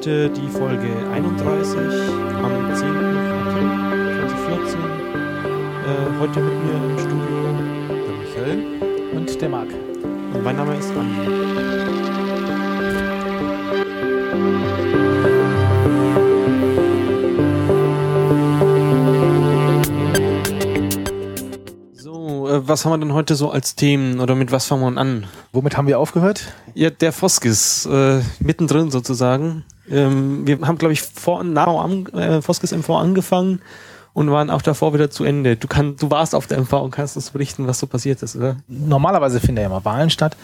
Heute die Folge 31 am 10. April 2014. Äh, heute mit mir im Studio der Michael und der Marc. Und mein Name ist Andi. So, äh, was haben wir denn heute so als Themen oder mit was fangen wir an? Womit haben wir aufgehört? Ja, der Foskis, äh, mittendrin sozusagen. Ähm, wir haben, glaube ich, vor nach äh, Foskis MV angefangen und waren auch davor wieder zu Ende. Du, kann, du warst auf der MV und kannst uns berichten, was so passiert ist, oder? Normalerweise finden ja immer Wahlen statt.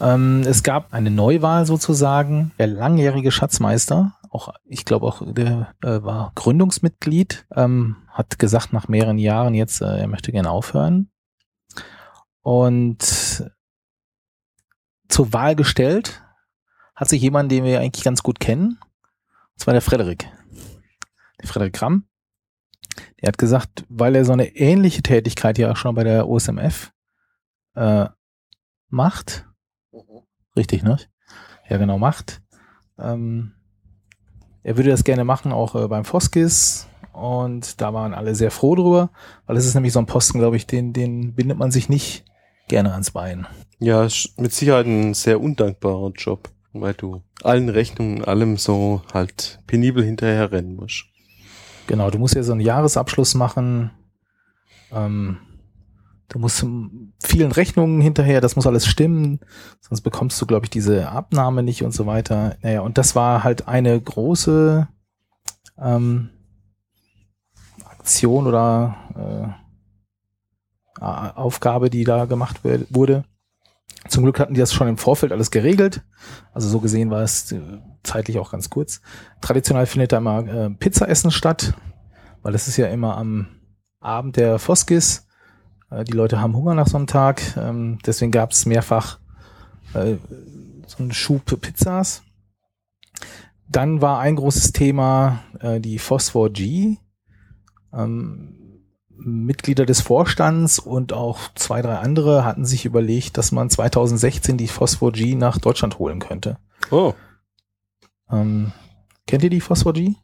Ähm, es gab eine Neuwahl sozusagen. Der langjährige Schatzmeister, auch ich glaube auch der äh, war Gründungsmitglied, ähm, hat gesagt nach mehreren Jahren jetzt, äh, er möchte gerne aufhören. Und zur Wahl gestellt hat sich jemand, den wir eigentlich ganz gut kennen, und zwar der Frederik. Der Frederik Kramm. Der hat gesagt, weil er so eine ähnliche Tätigkeit ja auch schon bei der OSMF äh, macht, richtig, ne? Ja, genau, macht. Ähm, er würde das gerne machen, auch äh, beim Foskis. Und da waren alle sehr froh drüber, weil es ist nämlich so ein Posten, glaube ich, den, den bindet man sich nicht gerne ans Bein. Ja, mit Sicherheit ein sehr undankbarer Job, weil du allen Rechnungen, allem so halt penibel hinterher rennen musst. Genau, du musst ja so einen Jahresabschluss machen. Ähm, du musst vielen Rechnungen hinterher, das muss alles stimmen, sonst bekommst du, glaube ich, diese Abnahme nicht und so weiter. Naja, und das war halt eine große ähm, Aktion oder äh, Aufgabe, die da gemacht wurde. Zum Glück hatten die das schon im Vorfeld alles geregelt. Also so gesehen war es äh, zeitlich auch ganz kurz. Traditionell findet da immer äh, Pizzaessen statt, weil das ist ja immer am Abend der Foskis. Äh, die Leute haben Hunger nach so einem Tag. Ähm, deswegen gab es mehrfach äh, so einen Schub Pizzas. Dann war ein großes Thema äh, die Phosphor G. Ähm, Mitglieder des Vorstands und auch zwei, drei andere hatten sich überlegt, dass man 2016 die Phosphor G nach Deutschland holen könnte. Oh. Ähm, kennt ihr die Phosphor G?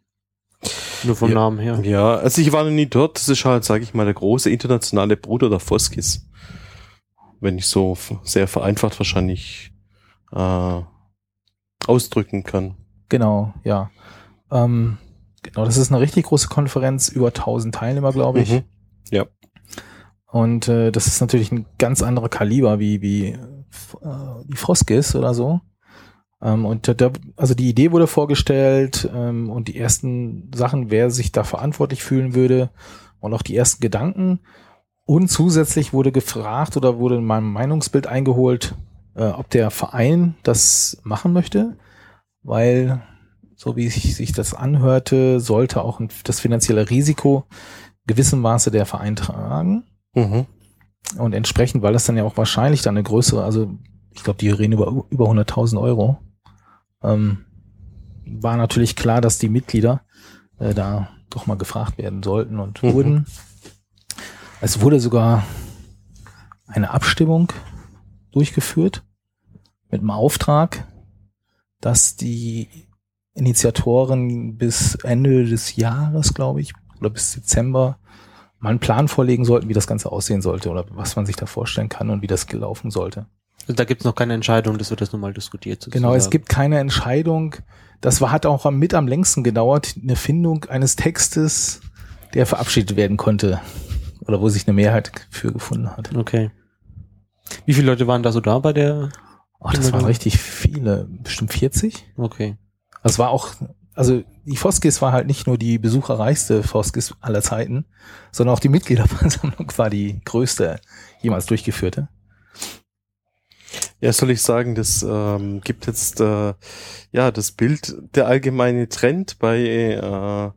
Nur vom ja, Namen her. Ja, also ich war noch nie dort. Das ist halt, sage ich mal, der große internationale Bruder der Foskis. Wenn ich so sehr vereinfacht wahrscheinlich äh, ausdrücken kann. Genau, ja. Ähm, genau, das ist eine richtig große Konferenz, über 1000 Teilnehmer, glaube ich. Mhm. Ja. Und äh, das ist natürlich ein ganz anderer Kaliber wie wie äh, die Froskis oder so. Ähm, und da, also die Idee wurde vorgestellt ähm, und die ersten Sachen, wer sich da verantwortlich fühlen würde und auch die ersten Gedanken. Und zusätzlich wurde gefragt oder wurde in meinem Meinungsbild eingeholt, äh, ob der Verein das machen möchte, weil so wie sich, sich das anhörte, sollte auch das finanzielle Risiko gewissem Maße der Verein tragen. Mhm. Und entsprechend, weil das dann ja auch wahrscheinlich dann eine größere, also ich glaube, die reden über, über 100.000 Euro, ähm, war natürlich klar, dass die Mitglieder äh, da doch mal gefragt werden sollten und mhm. wurden. Es wurde sogar eine Abstimmung durchgeführt mit dem Auftrag, dass die Initiatoren bis Ende des Jahres, glaube ich, oder bis Dezember mal einen Plan vorlegen sollten, wie das Ganze aussehen sollte oder was man sich da vorstellen kann und wie das gelaufen sollte. Also da gibt es noch keine Entscheidung, das wird jetzt nochmal diskutiert. Sozusagen. Genau, es gibt keine Entscheidung. Das war, hat auch mit am längsten gedauert, eine Findung eines Textes, der verabschiedet werden konnte oder wo sich eine Mehrheit für gefunden hat. Okay. Wie viele Leute waren da so da bei der? Ach, das waren richtig viele, bestimmt 40. Okay. Das war auch, also die Foskis war halt nicht nur die besucherreichste Foskis aller Zeiten, sondern auch die Mitgliederversammlung war die größte jemals durchgeführte. Ja, soll ich sagen, das ähm, gibt jetzt äh, ja das Bild, der allgemeine Trend bei äh,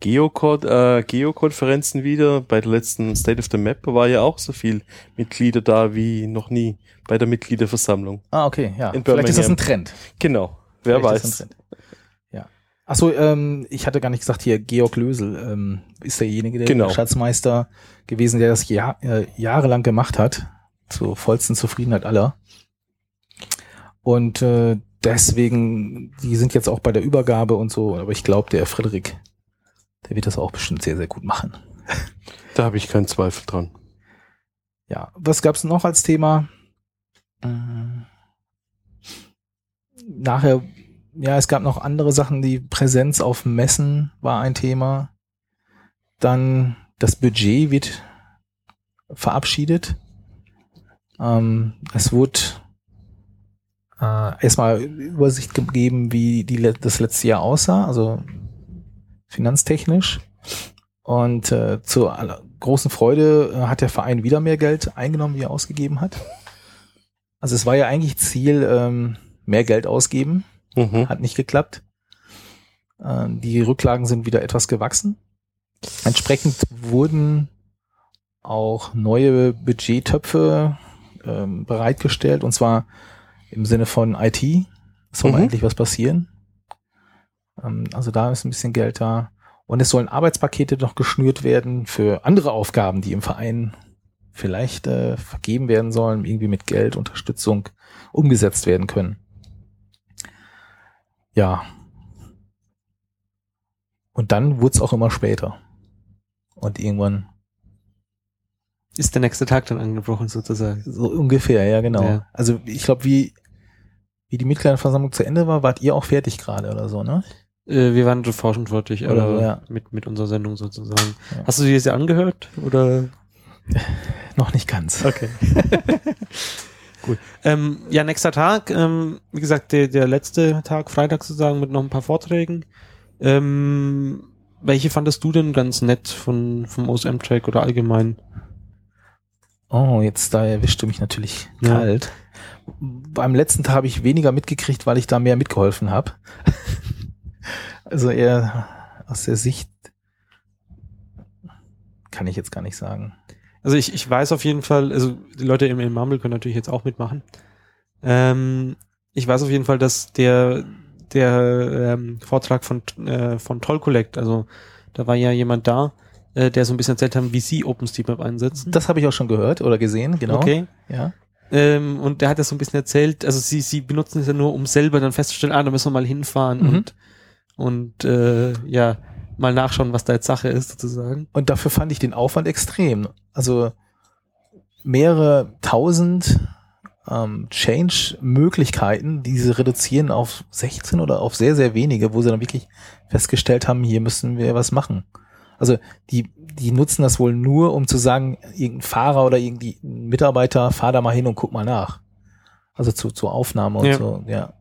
Geocode, äh, Geokonferenzen wieder. Bei der letzten State of the Map war ja auch so viel Mitglieder da wie noch nie bei der Mitgliederversammlung. Ah, okay, ja. Vielleicht ist das ein Trend. Genau, wer Vielleicht weiß. Achso, ähm, ich hatte gar nicht gesagt, hier Georg Lösel ähm, ist derjenige, der genau. Schatzmeister gewesen, der das Jahr, äh, jahrelang gemacht hat, zur vollsten Zufriedenheit aller. Und äh, deswegen, die sind jetzt auch bei der Übergabe und so, aber ich glaube, der Frederik, der wird das auch bestimmt sehr, sehr gut machen. Da habe ich keinen Zweifel dran. Ja, was gab's noch als Thema? Ähm, Nachher, ja, es gab noch andere Sachen, die Präsenz auf Messen war ein Thema. Dann das Budget wird verabschiedet. Ähm, es wurde äh, erstmal Übersicht gegeben, wie die, das letzte Jahr aussah, also finanztechnisch. Und äh, zu aller großen Freude äh, hat der Verein wieder mehr Geld eingenommen, wie er ausgegeben hat. Also es war ja eigentlich Ziel, ähm, mehr Geld ausgeben, Mhm. hat nicht geklappt. Ähm, die Rücklagen sind wieder etwas gewachsen. Entsprechend wurden auch neue Budgettöpfe ähm, bereitgestellt, und zwar im Sinne von IT. Soll Mhm. endlich was passieren. Ähm, also da ist ein bisschen Geld da. Und es sollen Arbeitspakete noch geschnürt werden für andere Aufgaben, die im Verein vielleicht äh, vergeben werden sollen, irgendwie mit Geld, Unterstützung umgesetzt werden können. Ja. Und dann wurde es auch immer später. Und irgendwann Ist der nächste Tag dann angebrochen sozusagen. so ungefähr, ja genau. Ja. Also ich glaube, wie, wie die Mitgliederversammlung zu Ende war, wart ihr auch fertig gerade oder so, ne? Äh, wir waren sofort schon fertig, Oder so, ja. mit, mit unserer Sendung sozusagen. Ja. Hast du dir das ja angehört? Oder? Noch nicht ganz. Okay. Gut. Ähm, ja, nächster Tag, ähm, wie gesagt, der, der letzte Tag, Freitag sozusagen, mit noch ein paar Vorträgen. Ähm, welche fandest du denn ganz nett von, vom OSM-Track oder allgemein? Oh, jetzt da erwischte mich natürlich Ja. kalt. Beim letzten Tag habe ich weniger mitgekriegt, weil ich da mehr mitgeholfen habe. also eher aus der Sicht kann ich jetzt gar nicht sagen. Also ich, ich weiß auf jeden Fall, also die Leute im, im Mumble können natürlich jetzt auch mitmachen. Ähm, ich weiß auf jeden Fall, dass der, der ähm, Vortrag von, äh, von Toll Collect, also da war ja jemand da, äh, der so ein bisschen erzählt haben, wie sie OpenStreetMap einsetzen. Das habe ich auch schon gehört oder gesehen, genau. Okay. Ja. Ähm, und der hat das so ein bisschen erzählt, also sie, sie benutzen es ja nur, um selber dann festzustellen, ah, da müssen wir mal hinfahren Mhm. und, und äh, ja, mal nachschauen, was da jetzt Sache ist, sozusagen. Und dafür fand ich den Aufwand extrem. Also mehrere tausend ähm, Change-Möglichkeiten, die sie reduzieren auf 16 oder auf sehr, sehr wenige, wo sie dann wirklich festgestellt haben, hier müssen wir was machen. Also die, die nutzen das wohl nur, um zu sagen, irgendein Fahrer oder irgendwie Mitarbeiter, fahr da mal hin und guck mal nach. Also zu, zur Aufnahme und Ja. so, ja.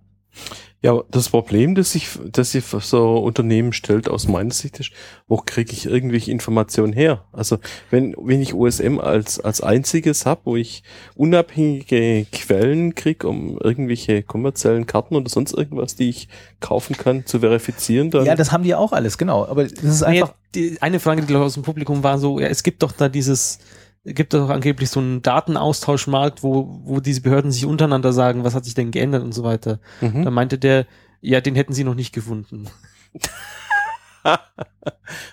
Ja, das Problem, das sich, das sich so Unternehmen stellt, aus meiner Sicht ist, wo kriege ich irgendwelche Informationen her? Also wenn, wenn ich OSM als, als einziges habe, wo ich unabhängige Quellen kriege, um irgendwelche kommerziellen Karten oder sonst irgendwas, die ich kaufen kann, zu verifizieren, dann Ja, das haben die auch alles, genau. Aber das ist einfach, Nee, die, eine Frage, die glaube ich aus dem Publikum war so, ja, es gibt doch da dieses, gibt doch angeblich so einen Datenaustauschmarkt, wo, wo diese Behörden sich untereinander sagen, was hat sich denn geändert und so weiter. mhm. Da meinte der, ja, den hätten sie noch nicht gefunden.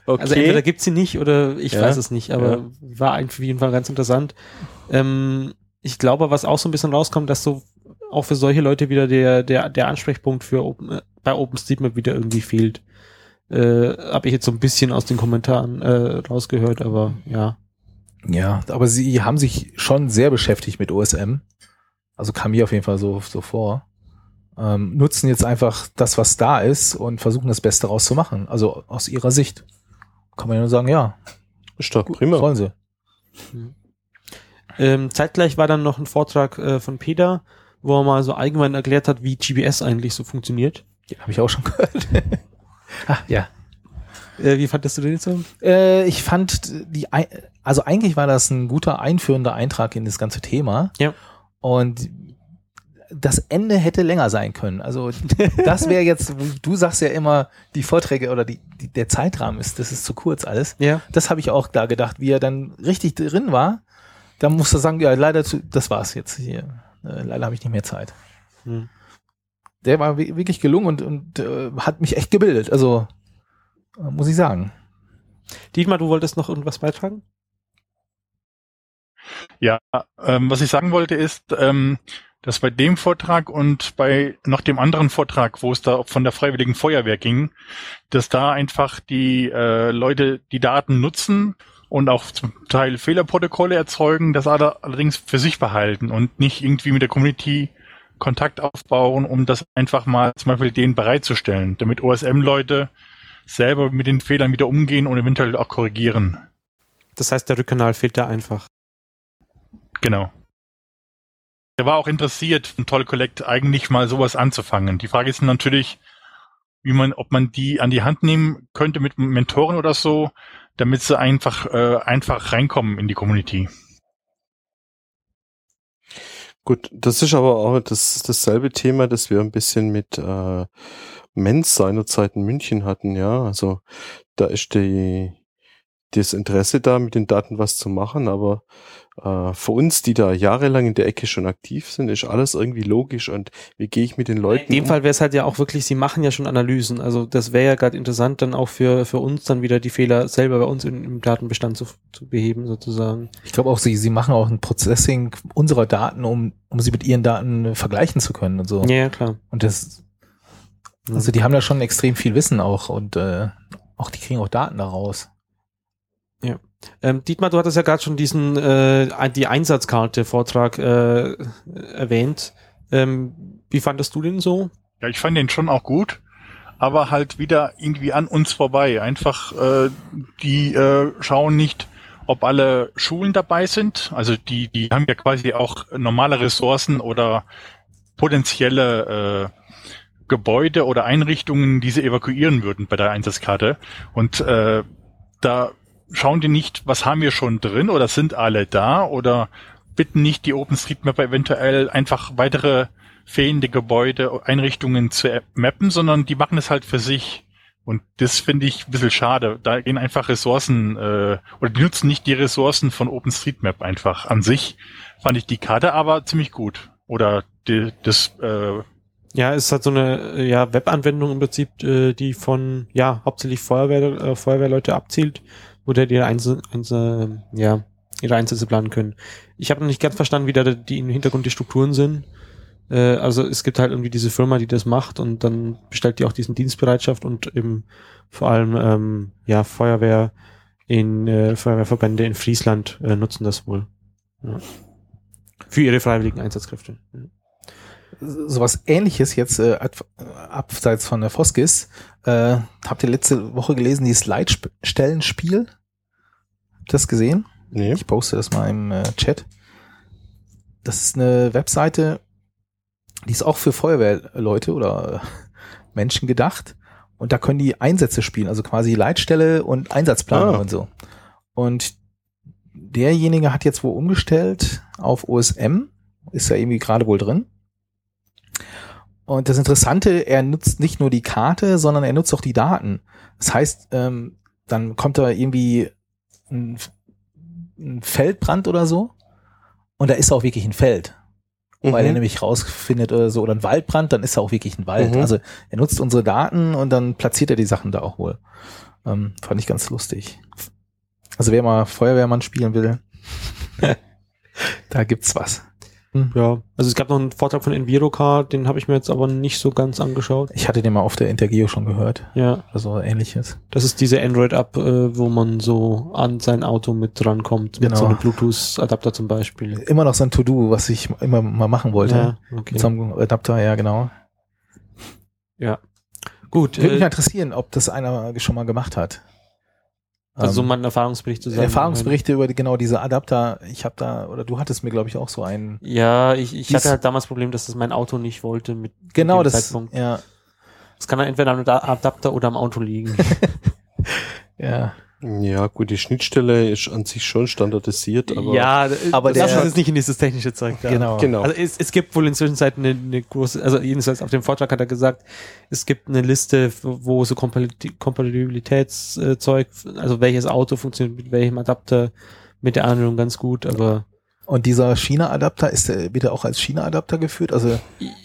okay. Also entweder gibt sie nicht oder ich Ja, weiß es nicht, aber ja. war auf jeden Fall ganz interessant. Ähm, ich glaube, was auch so ein bisschen rauskommt, dass so auch für solche Leute wieder der, der, der Ansprechpunkt für Open, äh, bei OpenStreetMap wieder irgendwie fehlt. Äh, Habe ich jetzt so ein bisschen aus den Kommentaren äh, rausgehört, aber ja. Ja, aber sie haben sich schon sehr beschäftigt mit OSM. Also kam mir auf jeden Fall so, so vor. Ähm, nutzen jetzt einfach das, was da ist und versuchen das Beste rauszumachen. Also aus ihrer Sicht. Kann man ja nur sagen, ja, ist doch prima. sollen sie. Ähm, zeitgleich war dann noch ein Vortrag äh, von Peter, wo er mal so allgemein erklärt hat, wie GPS eigentlich so funktioniert. Ja, habe ich auch schon gehört. ah, ja. Äh, wie fandest du den jetzt so? Äh, ich fand die, also eigentlich war das ein guter einführender Eintrag in das ganze Thema. Ja. Und das Ende hätte länger sein können. Also das wäre jetzt, du sagst ja immer, die Vorträge oder die, die, der Zeitrahmen ist, das ist zu kurz alles. Ja. Das habe ich auch da gedacht, wie er dann richtig drin war. Da musste er sagen, ja, leider, zu, das war's jetzt hier. Äh, leider habe ich nicht mehr Zeit. Hm. Der war wi- wirklich gelungen und, und äh, hat mich echt gebildet. Also muss ich sagen. Dietmar, du wolltest noch irgendwas beitragen? Ja, ähm, was ich sagen wollte ist, ähm, dass bei dem Vortrag und bei noch dem anderen Vortrag, wo es da von der Freiwilligen Feuerwehr ging, dass da einfach die äh, Leute die Daten nutzen und auch zum Teil Fehlerprotokolle erzeugen, das allerdings für sich behalten und nicht irgendwie mit der Community Kontakt aufbauen, um das einfach mal zum Beispiel denen bereitzustellen, damit OSM-Leute selber mit den Fehlern wieder umgehen und eventuell auch korrigieren. Das heißt, der Rückkanal fehlt da einfach. Genau. Er war auch interessiert, von Toll Collect eigentlich mal sowas anzufangen. Die Frage ist natürlich, wie man, ob man die an die Hand nehmen könnte mit Mentoren oder so, damit sie einfach, äh, einfach reinkommen in die Community. Gut, das ist aber auch das, dasselbe Thema, das wir ein bisschen mit äh, Menz seinerzeit in München hatten, ja. Also da ist die, das Interesse da, mit den Daten was zu machen, aber äh, für uns, die da jahrelang in der Ecke schon aktiv sind, ist alles irgendwie logisch und wie gehe ich mit den Leuten In dem um? Fall wäre es halt ja auch wirklich, sie machen ja schon Analysen. Also das wäre ja gerade interessant, dann auch für, für uns dann wieder die Fehler selber bei uns im, im Datenbestand zu, zu beheben, sozusagen. Ich glaube auch, sie, sie machen auch ein Processing unserer Daten, um, um sie mit ihren Daten vergleichen zu können und so. Ja, ja klar. Und das, also die haben da schon extrem viel Wissen auch und äh, auch die kriegen auch Daten daraus. Ähm, Dietmar, du hattest ja gerade schon diesen äh, die Einsatzkarte-Vortrag äh, erwähnt. Ähm, wie fandest du den so? Ja, ich fand den schon auch gut, aber halt wieder irgendwie an uns vorbei. Einfach, äh, die äh, schauen nicht, ob alle Schulen dabei sind. Also die, die haben ja quasi auch normale Ressourcen oder potenzielle äh, Gebäude oder Einrichtungen, die sie evakuieren würden bei der Einsatzkarte. Und äh, da schauen die nicht, was haben wir schon drin oder sind alle da oder bitten nicht die OpenStreetMap eventuell einfach weitere fehlende Gebäude, Einrichtungen zu mappen, sondern die machen es halt für sich. Und das finde ich ein bisschen schade. Da gehen einfach Ressourcen, äh, oder die nutzen nicht die Ressourcen von OpenStreetMap einfach an sich. Fand ich die Karte aber ziemlich gut. Oder die, das, äh, Ja, es hat so eine äh, ja, Webanwendung im Prinzip, äh, die von ja hauptsächlich Feuerwehr, äh, Feuerwehrleute abzielt, wo der die Einzel, Einzel, ja, ihre Einsätze planen können. Ich habe noch nicht ganz verstanden, wie da die im Hintergrund die Strukturen sind. Äh, also es gibt halt irgendwie diese Firma, die das macht und dann bestellt die auch diesen Dienstbereitschaft und eben vor allem ähm, ja Feuerwehr in äh, Feuerwehrverbände in Friesland äh, nutzen das wohl. Ja. Für ihre freiwilligen Einsatzkräfte. Ja. Sowas ähnliches jetzt äh, ab- abseits von der Foskis. Äh, habt ihr letzte Woche gelesen, die Slide-Stellenspiel? Das gesehen? Nee. Ich poste das mal im äh, Chat. Das ist eine Webseite, die ist auch für Feuerwehrleute oder äh, Menschen gedacht. Und da können die Einsätze spielen, also quasi Leitstelle und Einsatzplanung Ah. und so. Und derjenige hat jetzt wohl umgestellt auf OSM, ist ja irgendwie gerade wohl drin. Und das Interessante, er nutzt nicht nur die Karte, sondern er nutzt auch die Daten. Das heißt, ähm, dann kommt da irgendwie ein, ein Feldbrand oder so und da ist auch wirklich ein Feld. Weil er Mhm. nämlich rausfindet oder so, oder ein Waldbrand, dann ist er auch wirklich ein Wald. Mhm. Also er nutzt unsere Daten und dann platziert er die Sachen da auch wohl. Ähm, fand ich ganz lustig. Also wer mal Feuerwehrmann spielen will, da gibt's was. Ja, also es gab noch einen Vortrag von Envirocar, den habe ich mir jetzt aber nicht so ganz angeschaut. Ich hatte den mal auf der Intergeo schon gehört. Ja, Also ähnliches. das ist diese Android-App, äh, wo man so an sein Auto mit drankommt, mit Genau. so einem Bluetooth-Adapter zum Beispiel. Immer noch so ein To-Do, was ich immer mal machen wollte. Ja, okay. Mit so einem Adapter, ja genau. Gut, Würde mich äh, interessieren, ob das einer schon mal gemacht hat. Also so Ähm, Erfahrungsbericht zusammen. Erfahrungsberichte über genau diese Adapter. Ich habe da, oder du hattest mir, glaube ich, auch so einen. Ja, ich, ich hatte halt damals das Problem, dass das mein Auto nicht wollte mit Genau, dem das. Zeitpunkt. Ja, Es kann dann entweder am Da- Adapter oder am Auto liegen. ja. Ja, gut, die Schnittstelle ist an sich schon standardisiert, aber ja, Aber das ist nicht in dieses technische Zeug da. Genau. genau. Also es, es gibt wohl inzwischen eine, eine große, also jedenfalls auf dem Vortrag hat er gesagt, es gibt eine Liste, wo so Kompati- Kompatibilitätszeug, also welches Auto funktioniert mit welchem Adapter, mit der Anwendung ganz gut, aber Und dieser China-Adapter, ist der wieder auch als China-Adapter geführt? Also,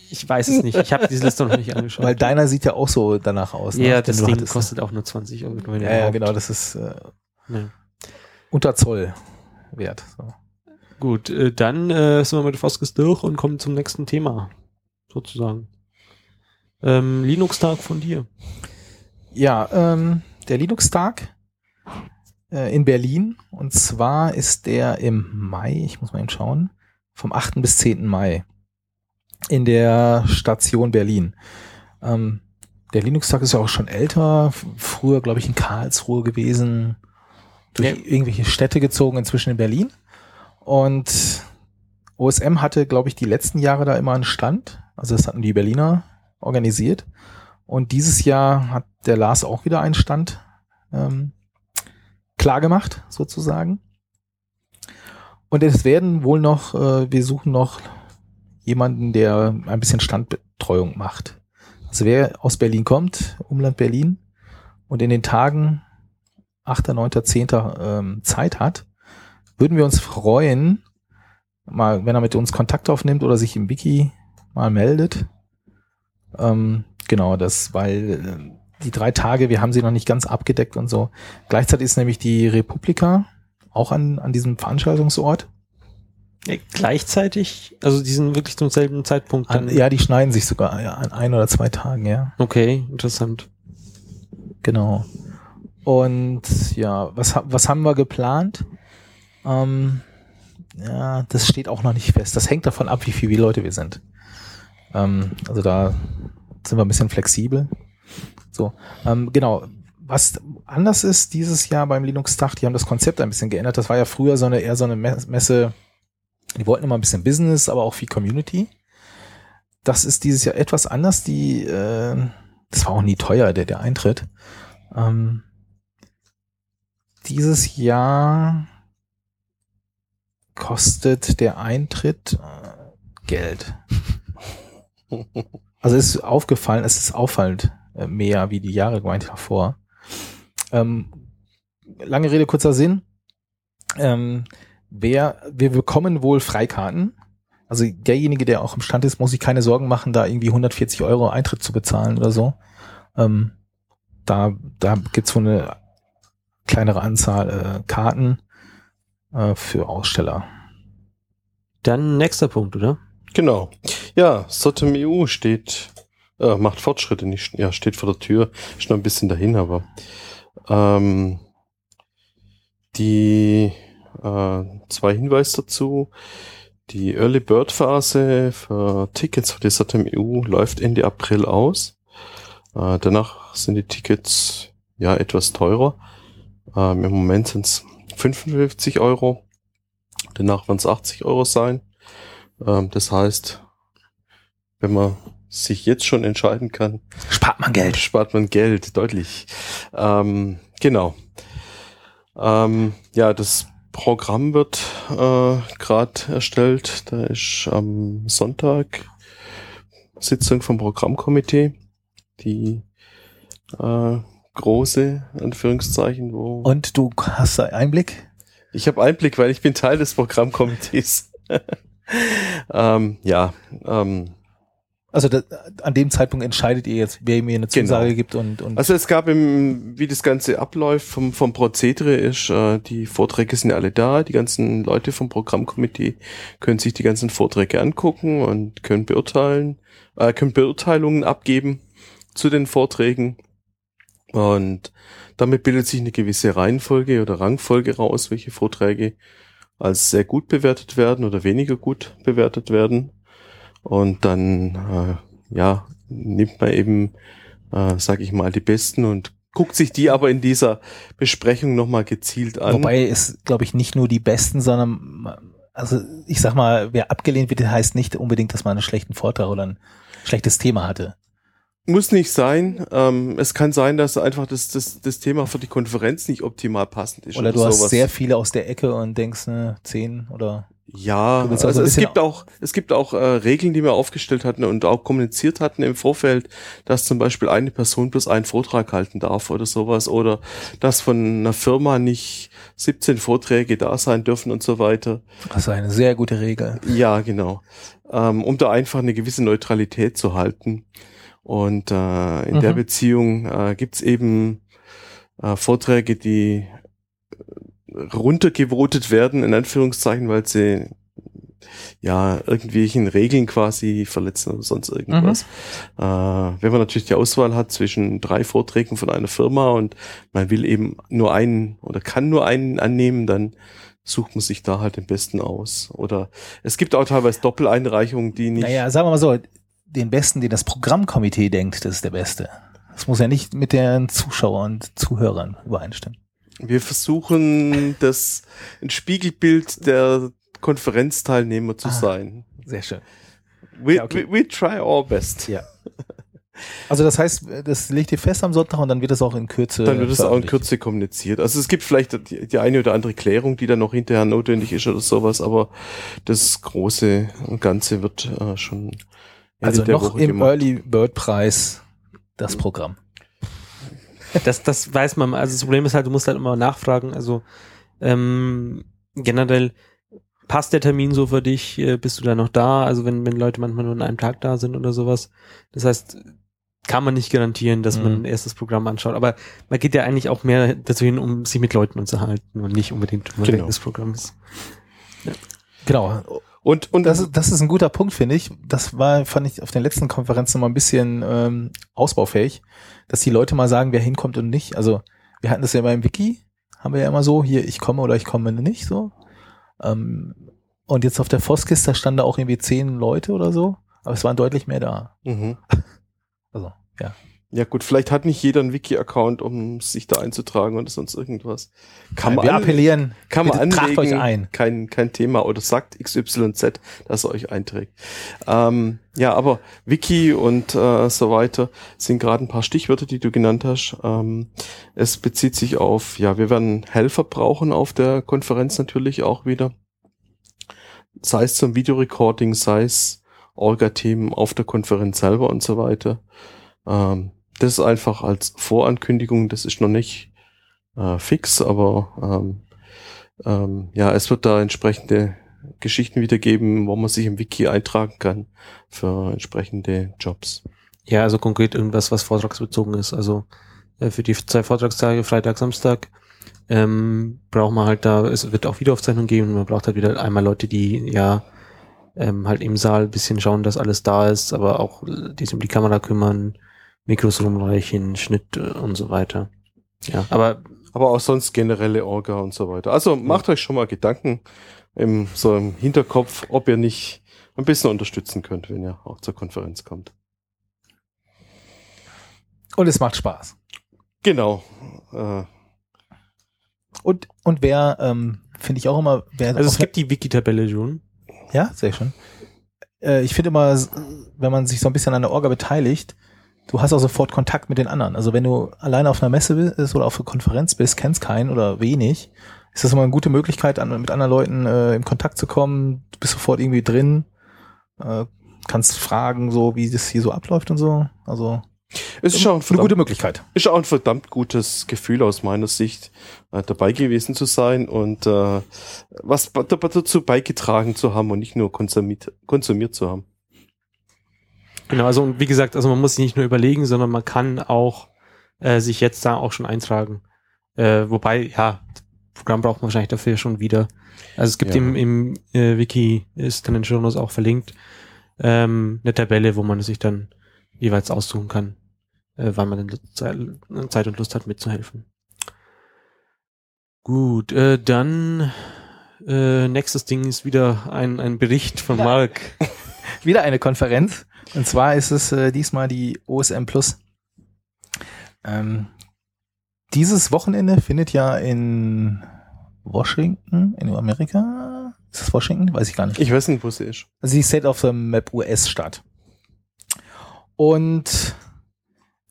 ich, weiß es nicht. Ich habe diese Liste noch nicht angeschaut. weil deiner sieht ja auch so danach aus. ne? ja, Den das Ding hattest. kostet auch nur 20 Euro. Ja, ja, überhaupt. genau, das ist äh, Ja. unter Zoll wert. So. Gut, äh, dann äh, sind wir mit Foskes durch und kommen zum nächsten Thema, sozusagen. Ähm, Linux-Tag von dir. Ja, ähm, der Linux-Tag äh, in Berlin. Und zwar ist der im Mai, ich muss mal eben schauen, vom 8. bis 10. Mai in der Station Berlin. Ähm, der Linux-Tag ist ja auch schon älter, früher, glaube ich, in Karlsruhe gewesen, durch Ja. irgendwelche Städte gezogen, inzwischen in Berlin. Und OSM hatte, glaube ich, die letzten Jahre da immer einen Stand. Also das hatten die Berliner organisiert. Und dieses Jahr hat der Lars auch wieder einen Stand ähm, klar gemacht, sozusagen. Und es werden wohl noch, äh, wir suchen noch jemanden, der ein bisschen Standbetreuung macht. Also wer aus Berlin kommt, Umland Berlin, und in den Tagen 8., 9., 10. Ähm, Zeit hat, würden wir uns freuen, mal, wenn er mit uns Kontakt aufnimmt oder sich im Wiki mal meldet. Ähm, genau, das, weil äh, die drei Tage, wir haben sie noch nicht ganz abgedeckt und so. Gleichzeitig ist nämlich die Republika auch an, an diesem Veranstaltungsort. Äh, gleichzeitig, also die sind wirklich zum selben Zeitpunkt An, dann. ja, die schneiden sich sogar ja, an ein oder zwei Tagen, ja. Okay, interessant. Genau. Und ja, was, was haben wir geplant? Ähm, ja, das steht auch noch nicht fest. Das hängt davon ab, wie viele Leute wir sind. Ähm, also da sind wir ein bisschen flexibel. So, ähm, genau. Was anders ist dieses Jahr beim Linux-Tag, die haben das Konzept ein bisschen geändert. Das war ja früher so eine eher so eine Me- Messe, die wollten immer ein bisschen Business, aber auch viel Community. Das ist dieses Jahr etwas anders. Die, äh, das war auch nie teuer, der, der Eintritt. Ähm, dieses Jahr kostet der Eintritt äh, Geld. Also es ist aufgefallen, es ist auffallend mehr wie die Jahre gemeint davor. Ähm, lange Rede, kurzer Sinn. Ähm, wer, wir bekommen wohl Freikarten. Also derjenige, der auch im Stand ist, muss sich keine Sorgen machen, da irgendwie 140 Euro Eintritt zu bezahlen oder so. Ähm, da, da gibt's wohl eine kleinere Anzahl äh, Karten äh, für Aussteller. Dann nächster Punkt, oder? Genau. Ja, Sotem EU steht, äh, macht Fortschritte, nicht, ja, steht vor der Tür, ist noch ein bisschen dahin, aber ähm, die äh, zwei Hinweise dazu. Die Early Bird Phase für Tickets für die Sotem EU läuft Ende April aus. Äh, danach sind die Tickets ja etwas teurer. Ähm, Im Moment sind es 55 Euro. Danach werden es 80 Euro sein. Ähm, das heißt, wenn man sich jetzt schon entscheiden kann, Spart man Geld. spart man Geld, deutlich. Ähm, genau. Ähm, ja, das Programm wird äh, gerade erstellt. Da ist am Sonntag Sitzung vom Programmkomitee. Die äh, große, Anführungszeichen, wo Und du hast da Einblick? ich habe Einblick, weil ich bin Teil des Programmkomitees. ähm, ja, ähm, Also da, an dem Zeitpunkt entscheidet ihr jetzt, wer mir eine Zusage Genau. gibt und, und Also es gab im, wie das Ganze abläuft, vom, vom Prozedere ist, äh, die Vorträge sind alle da, die ganzen Leute vom Programmkomitee können sich die ganzen Vorträge angucken und können beurteilen, äh, können Beurteilungen abgeben zu den Vorträgen. Und damit bildet sich eine gewisse Reihenfolge oder Rangfolge raus, welche Vorträge als sehr gut bewertet werden oder weniger gut bewertet werden. Und dann, äh, ja, nimmt man eben äh, sag ich mal, die besten und guckt sich die aber in dieser Besprechung nochmal gezielt an. wobei es, glaube ich, nicht nur die Besten, sondern also ich sag mal, wer abgelehnt wird, heißt nicht unbedingt, dass man einen schlechten Vortrag oder ein schlechtes Thema hatte. Muss nicht sein. Ähm, es kann sein, dass einfach das, das, das Thema für die Konferenz nicht optimal passend ist. Oder du hast sowas. sehr viele aus der Ecke und denkst, ne, zehn oder Ja, also also es gibt auch, es gibt auch äh, Regeln, die wir aufgestellt hatten und auch kommuniziert hatten im Vorfeld, dass zum Beispiel eine Person bloß einen Vortrag halten darf oder sowas oder dass von einer Firma nicht 17 Vorträge da sein dürfen und so weiter. das ist eine sehr gute Regel. Ja, genau. Ähm, um da einfach eine gewisse Neutralität zu halten. Und äh, in Mhm. der Beziehung äh, gibt's eben äh, Vorträge, die runtergevotet werden, in Anführungszeichen, weil sie ja irgendwelchen Regeln quasi verletzen oder sonst irgendwas. Äh, wenn man natürlich die Auswahl hat zwischen drei Vorträgen von einer Firma und man will eben nur einen oder kann nur einen annehmen, dann sucht man sich da halt den besten aus. Oder es gibt auch teilweise Doppeleinreichungen, die nicht. Naja, sagen wir mal so, den besten, den das Programmkomitee denkt, das ist der beste. Das muss ja nicht mit den Zuschauern und Zuhörern übereinstimmen. Wir versuchen, das ein Spiegelbild der Konferenzteilnehmer zu Ah. sein. Sehr schön. We, Ja, okay. we, we try our best. Ja. Also das heißt, das legt ihr fest am Sonntag und dann wird es auch in Kürze. Dann wird es auch in. Kürze kommuniziert. Also es gibt vielleicht die, die eine oder andere Klärung, die dann noch hinterher notwendig ist oder sowas, aber das große und Ganze wird äh, schon Ende Also noch Woche im gemacht. Early Bird Preis das Programm. Das, das weiß man. Also das Problem ist halt, du musst halt immer nachfragen. Also ähm, generell passt der Termin so für dich? Äh, bist du da noch da? Also wenn, wenn Leute manchmal nur an einem Tag da sind oder sowas. Das heißt, kann man nicht garantieren, dass man Mhm. erst das Programm anschaut. Aber man geht ja eigentlich auch mehr dazu hin, um sich mit Leuten unterhalten und nicht unbedingt um Genau. das Programm ist. Genau. Und, und Das, ist- das ist ein guter Punkt, finde ich. Das war, fand ich auf den letzten Konferenzen mal ein bisschen ähm, ausbaufähig, dass die Leute mal sagen, wer hinkommt und nicht. Also wir hatten das ja beim Wiki, haben wir ja immer so, hier, ich komme oder ich komme nicht so. Ähm, und jetzt auf der Foskis, da standen da auch irgendwie zehn Leute oder so, aber es waren deutlich mehr da. mhm. Also, ja. Ja gut, vielleicht hat nicht jeder einen Wiki-Account, um sich da einzutragen oder sonst irgendwas. Kann man, wir appellieren, kann man anlegen, euch ein. Kein, kein Thema. Oder sagt XYZ, dass er euch einträgt. Ähm, ja, aber Wiki und äh, so weiter sind gerade ein paar Stichwörter, die du genannt hast. Ähm, es bezieht sich auf, ja, wir werden Helfer brauchen auf der Konferenz natürlich auch wieder. Sei es zum Videorecording, sei es Orga-Themen auf der Konferenz selber und so weiter. Ähm, das ist einfach als Vorankündigung, das ist noch nicht äh, fix, aber ähm, ähm, ja, es wird da entsprechende Geschichten wieder geben, wo man sich im Wiki eintragen kann für entsprechende Jobs. Ja, also konkret irgendwas, was vortragsbezogen ist. Also äh, für die zwei Vortragstage, Freitag, Samstag, ähm, braucht man halt da, es wird auch Wiederaufzeichnung geben, man braucht halt wieder einmal Leute, die ja ähm, halt im Saal bisschen schauen, dass alles da ist, aber auch äh, die sich um die Kamera kümmern, Mikros rumreichen, Schnitt und so weiter. Ja, aber Aber auch sonst generelle Orga und so weiter. Also macht euch schon mal Gedanken im, so im Hinterkopf, ob ihr nicht ein bisschen unterstützen könnt, wenn ihr auch zur Konferenz kommt. Und es macht Spaß. Genau. Äh, Und, und wer, ähm, finde ich auch immer, wer also es gibt die Wiki-Tabelle schon. Ja, sehr schön. Äh, ich finde immer, wenn man sich so ein bisschen an der Orga beteiligt, du hast auch sofort Kontakt mit den anderen. Also wenn du alleine auf einer Messe bist oder auf einer Konferenz bist, kennst keinen oder wenig, ist das immer eine gute Möglichkeit, an, mit anderen Leuten äh, in Kontakt zu kommen. Du bist sofort irgendwie drin, äh, kannst fragen, so wie das hier so abläuft und so. Also es ist ein eine verdammt, gute Möglichkeit. ist auch ein verdammt gutes Gefühl aus meiner Sicht, äh, dabei gewesen zu sein und äh, was dazu beigetragen zu haben und nicht nur konsumiert, konsumiert zu haben. Genau, also und wie gesagt, also man muss sich nicht nur überlegen, sondern man kann auch äh, sich jetzt da auch schon eintragen. Äh, wobei, ja, Programm braucht man wahrscheinlich dafür schon wieder. Also es gibt Ja. im, im äh, Wiki, ist dann in Notes auch verlinkt, ähm, eine Tabelle, wo man sich dann jeweils aussuchen kann, äh, wann man denn Zeit, Zeit und Lust hat mitzuhelfen. Gut, äh, dann äh, nächstes Ding ist wieder ein, ein Bericht von Ja. Mark. Wieder eine Konferenz. Und zwar ist es äh, diesmal die OSM Plus. Ähm, dieses Wochenende findet ja in Washington, in Amerika, ist das Washington? Weiß ich gar nicht. Ich weiß nicht, wo sie ist. Also die State of the Map US statt. Und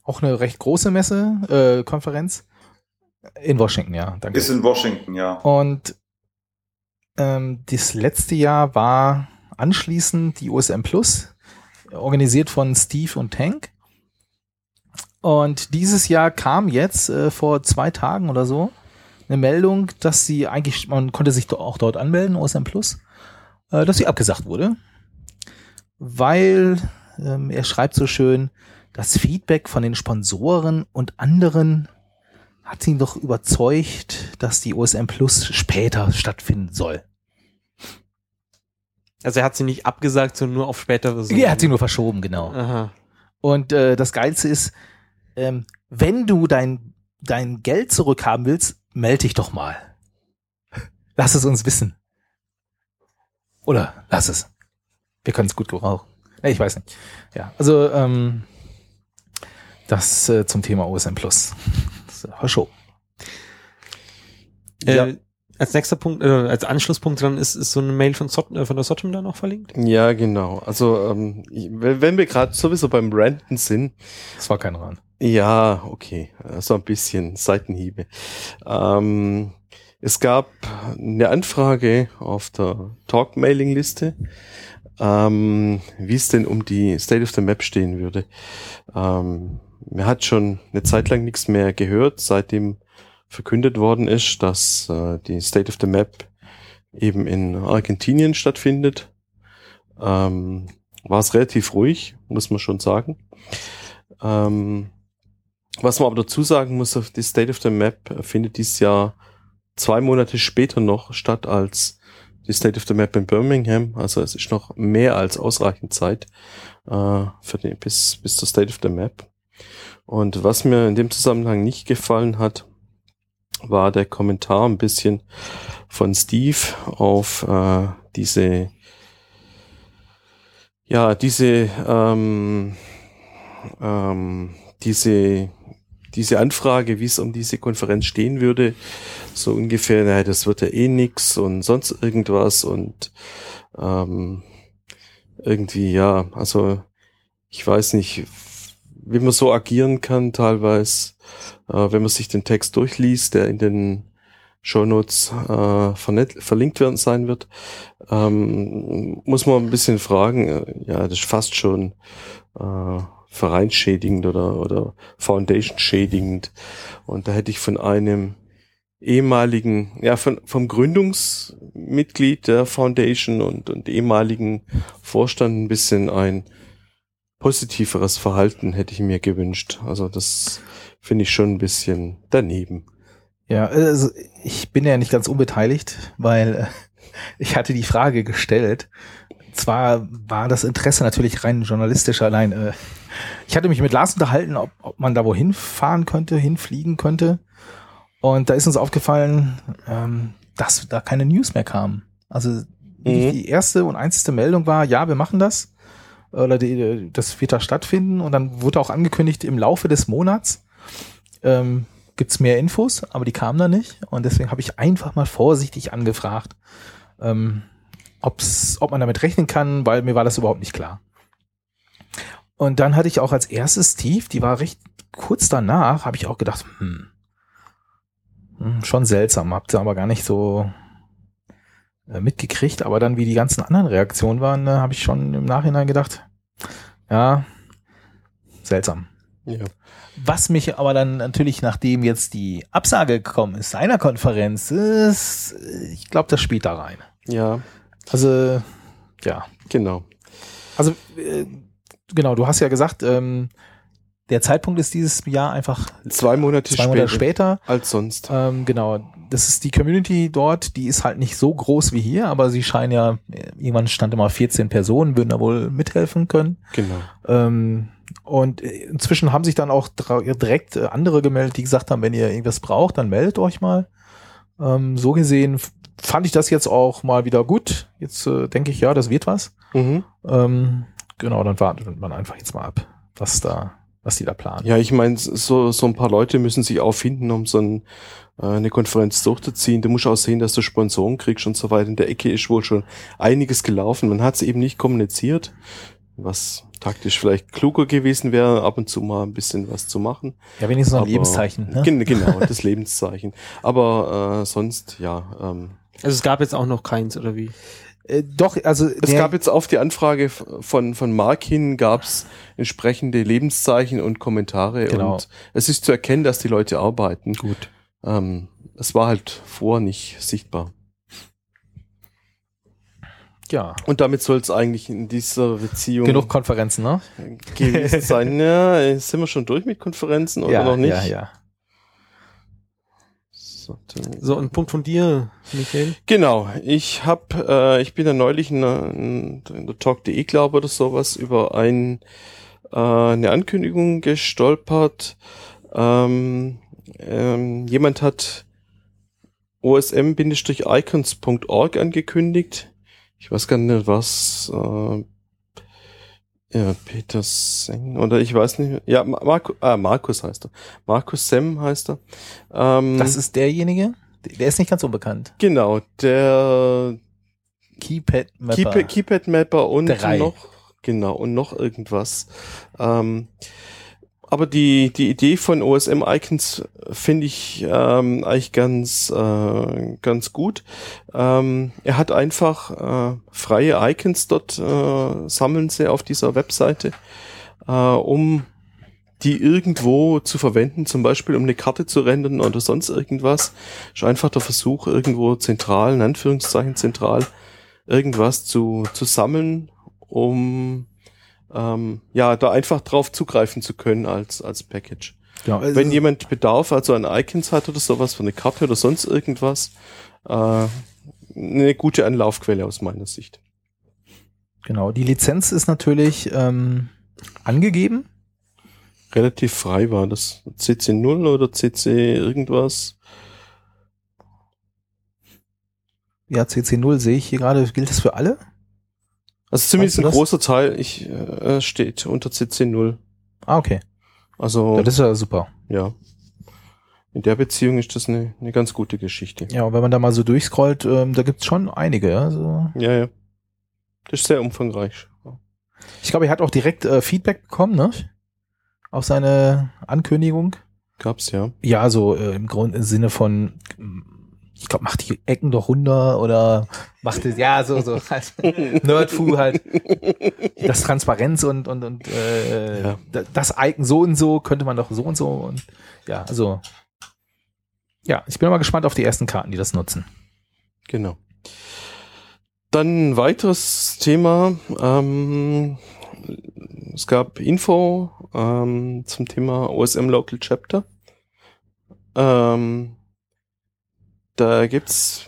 auch eine recht große Messe, äh, Konferenz in Washington, ja. Danke. Ist in Washington, ja. Und ähm, das letzte Jahr war anschließend die USM Plus, organisiert von Steve und Tank. Und dieses Jahr kam jetzt äh, vor zwei Tagen oder so eine Meldung, dass sie eigentlich, man konnte sich auch dort anmelden, OSM Plus, äh, dass sie abgesagt wurde. Weil, ähm, er schreibt so schön, das Feedback von den Sponsoren und anderen hat ihn doch überzeugt, dass die OSM Plus später stattfinden soll. Also er hat sie nicht abgesagt, sondern nur auf später Version. Er hat sie nur verschoben, genau. Aha. Und äh, das Geilste ist, ähm, wenn du dein, dein Geld zurückhaben willst, melde dich doch mal. Lass es uns wissen. Oder lass es. Wir können es gut gebrauchen. Nee, ich weiß nicht. Ja, also ähm, das äh, zum Thema OSM Plus. Verschoben. Äh, als nächster Punkt, äh, als Anschlusspunkt dran ist, ist so eine Mail von, Sot äh, von der Sotum da noch verlinkt. Ja, genau. Also ähm, ich, wenn wenn wir gerade sowieso beim Ranten sind, Das war kein Ran. ja, okay, so ein bisschen Seitenhiebe. Ähm, es gab eine Anfrage auf der Talk-Mailing-Liste, ähm, wie es denn um die State of the Map stehen würde. Ähm, man hat schon eine Zeit lang nichts mehr gehört, seitdem verkündet worden ist, dass äh, die State of the Map eben in Argentinien stattfindet. Ähm, war es relativ ruhig, muss man schon sagen. Ähm, was man aber dazu sagen muss, die State of the Map findet dieses Jahr zwei Monate später noch statt als die State of the Map in Birmingham. Also es ist noch mehr als ausreichend Zeit äh, für den, bis, bis zur State of the Map. Und was mir in dem Zusammenhang nicht gefallen hat, war der Kommentar ein bisschen von Steve auf äh, diese ja diese ähm, ähm, diese diese Anfrage, wie es um diese Konferenz stehen würde, so ungefähr, naja, das wird ja eh nix und sonst irgendwas und ähm, irgendwie, ja, also ich weiß nicht, wie man so agieren kann teilweise, wenn man sich den Text durchliest, der in den Shownotes äh, verlinkt werden sein wird, ähm, muss man ein bisschen fragen, äh, ja, das ist fast schon äh, vereinsschädigend oder, oder Foundation-schädigend. Und da hätte ich von einem ehemaligen, ja, von, vom Gründungsmitglied der Foundation und, und ehemaligen Vorstand ein bisschen ein positiveres Verhalten hätte ich mir gewünscht. Also das finde ich schon ein bisschen daneben. Ja, also ich bin ja nicht ganz unbeteiligt, weil äh, ich hatte die Frage gestellt. Zwar war das Interesse natürlich rein journalistisch allein. Äh, ich hatte mich mit Lars unterhalten, ob, ob man da wohin fahren könnte, hinfliegen könnte. Und da ist uns aufgefallen, ähm, dass da keine News mehr kamen. Also Mhm. die erste und einzige Meldung war, ja, wir machen das. Oder die, das wird da stattfinden. Und dann wurde auch angekündigt, im Laufe des Monats ähm, gibt's mehr Infos, aber die kamen da nicht. Und deswegen habe ich einfach mal vorsichtig angefragt, ähm, ob's, ob man damit rechnen kann, weil mir war das überhaupt nicht klar. Und dann hatte ich auch als erstes Steve, die war recht kurz danach, habe ich auch gedacht, hm, hm, schon seltsam, habt ihr aber gar nicht so mitgekriegt, aber dann wie die ganzen anderen Reaktionen waren, äh, habe ich schon im Nachhinein gedacht, ja, seltsam. Ja. Was mich aber dann natürlich, nachdem jetzt die Absage gekommen ist, seiner Konferenz, ist, ich glaube, das spielt da rein. Ja, Also, ja. genau. Also, äh, genau, du hast ja gesagt, ähm, der Zeitpunkt ist dieses Jahr einfach Zwei Monate zwei Monate später. als sonst. Ähm, genau, das ist die Community dort, die ist halt nicht so groß wie hier, aber sie scheinen ja, irgendwann stand immer 14 Personen, würden da wohl mithelfen können. Genau. Ähm, und äh, inzwischen haben sich dann auch direkt äh, andere gemeldet, die gesagt haben, wenn ihr irgendwas braucht, dann meldet euch mal. Ähm, so gesehen fand ich das jetzt auch mal wieder gut. Jetzt äh, denke ich, ja, das wird was. Mhm. Ähm, genau, dann wartet man einfach jetzt mal ab, was da, was die da planen. Ja, ich meine, so, so ein paar Leute müssen sich auch finden, um so ein, äh, eine Konferenz durchzuziehen. Du musst auch sehen, dass du Sponsoren kriegst und so weiter. In der Ecke ist wohl schon einiges gelaufen. Man hat es eben nicht kommuniziert, was taktisch vielleicht kluger gewesen wäre, ab und zu mal ein bisschen was zu machen. Ja, wenigstens noch ein Aber- Lebenszeichen. Ne? Gen genau, das Lebenszeichen. Aber äh, sonst, ja. Ähm, Also es gab jetzt auch noch keins, oder wie? Äh, doch, also es gab jetzt auf die Anfrage von, von Mark hin, gab es entsprechende Lebenszeichen und Kommentare. Genau. Und es ist zu erkennen, dass die Leute arbeiten. gut. Ähm, es war halt vorher nicht sichtbar. Ja. Und damit soll es eigentlich in dieser Beziehung Genug Konferenzen, ne? gewesen sein. Ja, sind wir schon durch mit Konferenzen oder ja, noch nicht? ja, ja. So, So, ein Punkt von dir, Michael. Genau, ich hab, äh, ich bin ja neulich in, der- in der Talk.de, glaube oder sowas, über ein, äh, eine Ankündigung gestolpert. Ähm, ähm, jemand hat osm-icons.org angekündigt. Ich weiß gar nicht, was äh, ja, Peter Seng, oder ich weiß nicht, ja, Ma- Marco, ah, Markus heißt er. Markus Sem heißt er. Ähm, Das ist derjenige, der ist nicht ganz unbekannt. Genau, der Keypad Mapper. Keypad, Keypad Mapper und Drei. noch genau und noch irgendwas. Ähm, aber die die Idee von OSM Icons finde ich ähm, eigentlich ganz äh, ganz gut. Ähm, er hat einfach äh, freie Icons dort äh, sammeln sie auf dieser Webseite, äh, um die irgendwo zu verwenden, zum Beispiel um eine Karte zu rendern oder sonst irgendwas. Ist einfach der Versuch, irgendwo zentral, in Anführungszeichen zentral, irgendwas zu, zu sammeln, um ähm, ja da einfach drauf zugreifen zu können als, als Package. Es Wenn jemand Bedarf also an Icons hat oder sowas für eine Karte oder sonst irgendwas, äh, eine gute Anlaufquelle aus meiner Sicht. Genau, die Lizenz ist natürlich ähm, angegeben. Relativ frei war das. CC0 oder CC irgendwas. Ja, CC0 sehe ich hier gerade. Gilt das für alle? Also zumindest Weißt du ein großer Teil ich, äh, steht unter CC0. Ah, okay. Also Ja, das ist ja super. ja. In der Beziehung ist das eine, eine ganz gute Geschichte. Ja, und wenn man da mal so durchscrollt, ähm, da gibt's schon einige. Ja? Also, Ja, ja. Das ist sehr umfangreich. ich glaube, er hat auch direkt äh, Feedback bekommen, ne? Auf seine Ankündigung. Gab's ja. Ja, so äh, im Grund im Sinne von, ich glaube, macht die Ecken doch runter oder macht es, ja, so, so halt Nerdfu halt. Das Transparenz und, und, und äh, Ja. da- das Icon so und so könnte man doch so und so und ja, also ja, ich bin mal gespannt auf die ersten Karten, die das nutzen. Genau. Dann ein weiteres Thema. Ähm, es gab Info ähm, zum Thema OSM Local Chapter. Ähm, da gibt's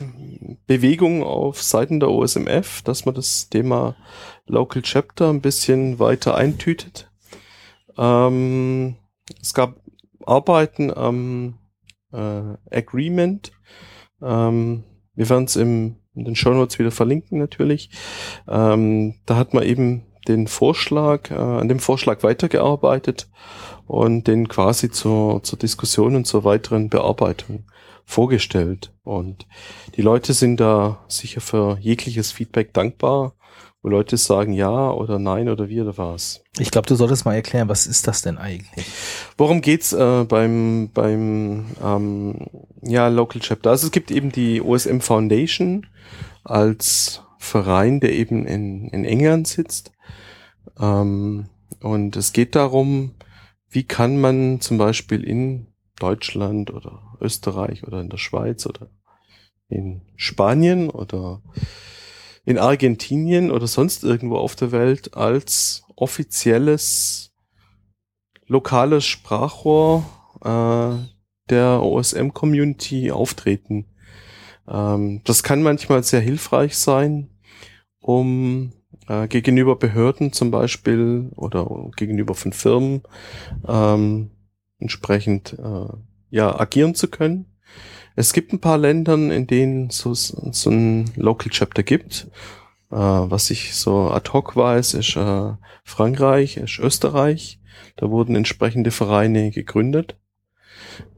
Bewegungen auf Seiten der OSMF, dass man das Thema Local Chapter ein bisschen weiter eintütet. Ähm, es gab Arbeiten am äh, Agreement. Ähm, wir werden es in den Shownotes wieder verlinken natürlich. Ähm, da hat man eben den Vorschlag, äh, an dem Vorschlag weitergearbeitet und den quasi zur, zur Diskussion und zur weiteren Bearbeitung vorgestellt. Und die Leute sind da sicher für jegliches Feedback dankbar, wo Leute sagen ja oder nein oder wie oder was. Ich glaube, du solltest mal erklären, was ist das denn eigentlich? Worum geht's äh, beim beim ähm, ja Local Chapter? Also es gibt eben die OSM Foundation als Verein, der eben in, in England sitzt. Ähm, und es geht darum, wie kann man zum Beispiel in Deutschland oder Österreich oder in der Schweiz oder in Spanien oder in Argentinien oder sonst irgendwo auf der Welt als offizielles lokales Sprachrohr äh, der OSM-Community auftreten. Ähm, das kann manchmal sehr hilfreich sein, um äh, gegenüber Behörden zum Beispiel oder gegenüber von Firmen ähm, entsprechend äh, ja agieren zu können. Es gibt ein paar Ländern, in denen so, so ein Local Chapter gibt. Äh, was ich so ad hoc weiß, ist äh, Frankreich, ist Österreich. Da wurden entsprechende Vereine gegründet.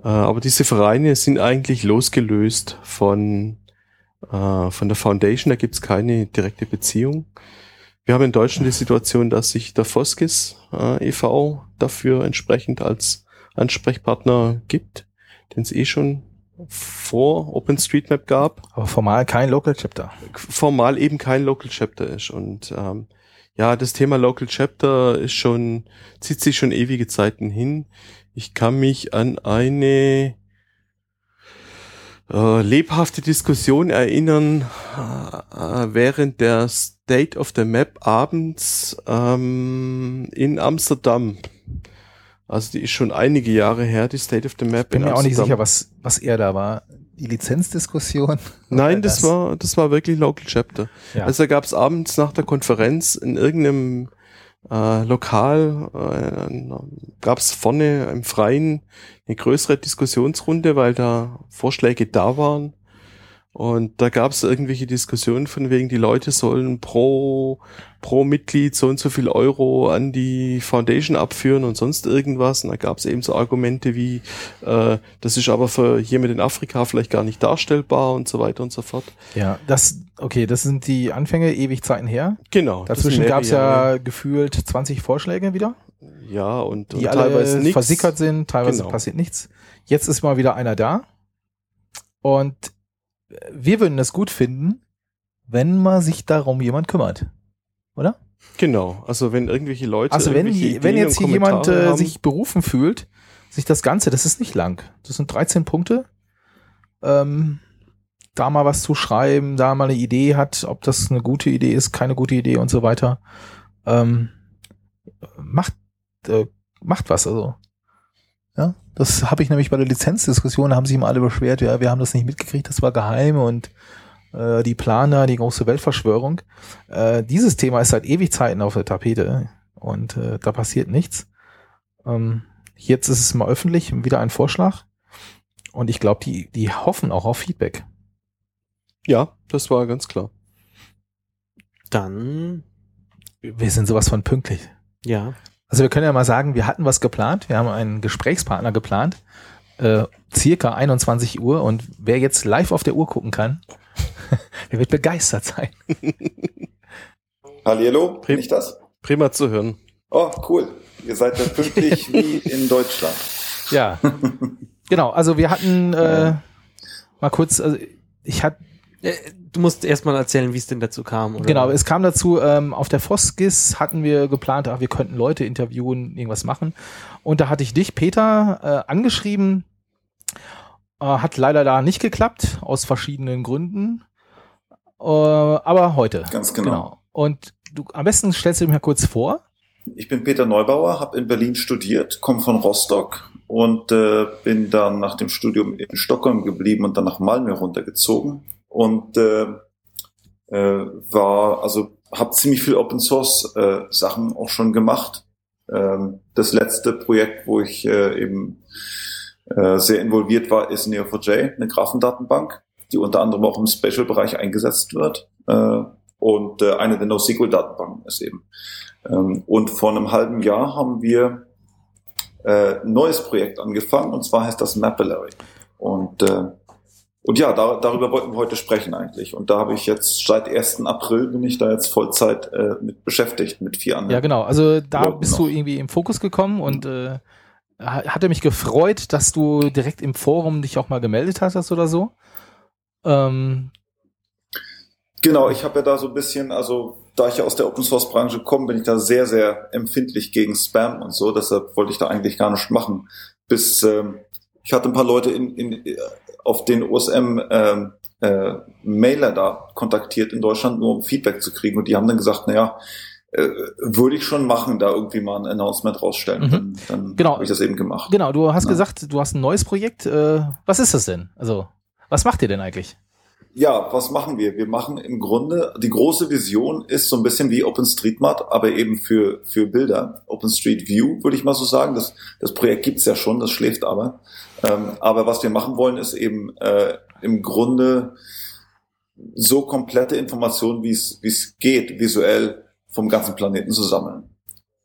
Äh, aber diese Vereine sind eigentlich losgelöst von, äh, von der Foundation. Da gibt's keine direkte Beziehung. Wir haben in Deutschland die Situation, dass sich der Foskis äh, e.V. dafür entsprechend als Ansprechpartner gibt, den es eh schon vor OpenStreetMap gab Aber formal kein Local Chapter. formal eben kein Local Chapter ist. Und ähm, ja, das Thema Local Chapter ist schon, zieht sich schon ewige Zeiten hin. Ich kann mich an eine äh, lebhafte Diskussion erinnern äh, während der State of the Map abends ähm, in Amsterdam. Also die ist schon einige Jahre her, die State of the Map Bin in mir auch nicht Amsterdam. sicher, was, was er da war. die Lizenzdiskussion? Nein, das, war, das war wirklich Local Chapter. Ja. Also da gab es abends nach der Konferenz in irgendeinem äh, Lokal, äh, gab es vorne im Freien eine größere Diskussionsrunde, weil da Vorschläge da waren. Und da gab es irgendwelche Diskussionen von wegen, die Leute sollen pro, pro Mitglied so und so viel Euro an die Foundation abführen und sonst irgendwas. Und da gab es eben so Argumente wie, äh, das ist aber für jemand in Afrika vielleicht gar nicht darstellbar und so weiter und so fort. Ja, das, okay, das sind die Anfänge, ewig Zeiten her. Genau. Dazwischen gab es ja gefühlt 20 Vorschläge wieder, Ja, und, und die alle nichts. versickert sind, teilweise Genau. passiert nichts. Jetzt ist mal wieder einer da. Und wir würden es gut finden, wenn mal sich darum jemand kümmert. Oder? Genau. Also wenn irgendwelche Leute. Also wenn, die, wenn jetzt hier jemand äh, haben, sich berufen fühlt, sich das Ganze, das ist nicht lang. Das sind 13 Punkte. Ähm, da mal was zu schreiben, da mal eine Idee hat, ob das eine gute Idee ist, keine gute Idee und so weiter. Ähm, macht, äh, macht was, also. Ja, das habe ich nämlich bei der Lizenzdiskussion, da haben sich immer alle beschwert, ja, wir haben das nicht mitgekriegt, das war geheim und äh, die Planer, die große Weltverschwörung. Äh, dieses Thema ist seit ewig Zeiten auf der Tapete und äh, da passiert nichts. Ähm, jetzt ist es mal öffentlich, wieder ein Vorschlag. Und ich glaube, die, die hoffen auch auf Feedback. Ja, das war ganz klar. Dann, Wir sind sowas von pünktlich. ja. Also wir können ja mal sagen, wir hatten was geplant. Wir haben einen Gesprächspartner geplant. Äh, circa 21 Uhr. Und wer jetzt live auf der Uhr gucken kann, der wird begeistert sein. Hallihallo, bin ich das? Prima zu hören. Oh, cool. Ihr seid ja pünktlich wie in Deutschland. Ja. genau, also wir hatten äh, mal kurz, also ich hatte Äh, Du musst erstmal erzählen, wie es denn dazu kam. Oder? Genau, es kam dazu, ähm, auf der Foskis hatten wir geplant, ach, wir könnten Leute interviewen, irgendwas machen. Und da hatte ich dich, Peter, äh, angeschrieben. Äh, hat leider da nicht geklappt, aus verschiedenen Gründen. Äh, aber heute. Ganz genau. Und du am besten stellst du dich mal kurz vor. Ich bin Peter Neubauer, habe in Berlin studiert, komme von Rostock und äh, bin dann nach dem Studium in Stockholm geblieben und dann nach Malmö runtergezogen und äh, äh, war also habe ziemlich viel Open Source äh, Sachen auch schon gemacht. Ähm, das letzte Projekt, wo ich äh, eben äh, sehr involviert war, ist Neo4j, eine Graphendatenbank, die unter anderem auch im Special-Bereich eingesetzt wird. Äh, und äh, eine der NoSQL-Datenbanken ist eben. Ähm, und vor einem halben Jahr haben wir äh, ein neues Projekt angefangen, und zwar heißt das Mapillary. Und, äh, und ja, da, darüber wollten wir heute sprechen eigentlich. Und da habe ich jetzt seit 1. April bin ich da jetzt Vollzeit äh, mit beschäftigt, mit vier anderen. Ja, genau. Also da Leuten bist du noch. irgendwie im Fokus gekommen und äh, ha- hatte mich gefreut, dass du direkt im Forum dich auch mal gemeldet hast oder so. Ähm, Genau, ich habe ja da so ein bisschen, also da ich ja aus der Open Source Branche komme, bin ich da sehr, sehr empfindlich gegen Spam und so. Deshalb wollte ich da eigentlich gar nicht machen. Bis ähm, ich hatte ein paar Leute in, in, auf den OSM ähm, äh, Mailer da kontaktiert in Deutschland, nur um Feedback zu kriegen. Und die haben dann gesagt, naja, äh, würde ich schon machen, da irgendwie mal ein Announcement rausstellen. Mhm. Dann, dann Genau. habe ich das eben gemacht. genau, du hast Ja. gesagt, du hast ein neues Projekt. Äh, was ist das denn? Also, was macht ihr denn eigentlich? Ja, was machen wir? Wir machen im Grunde, die große Vision ist so ein bisschen wie OpenStreetMap, aber eben für, für Bilder. OpenStreetView, würde ich mal so sagen. Das, das Projekt gibt's ja schon, das schläft aber. Ähm, aber was wir machen wollen, ist eben äh, im Grunde so komplette Informationen, wie es geht, visuell vom ganzen Planeten zu sammeln.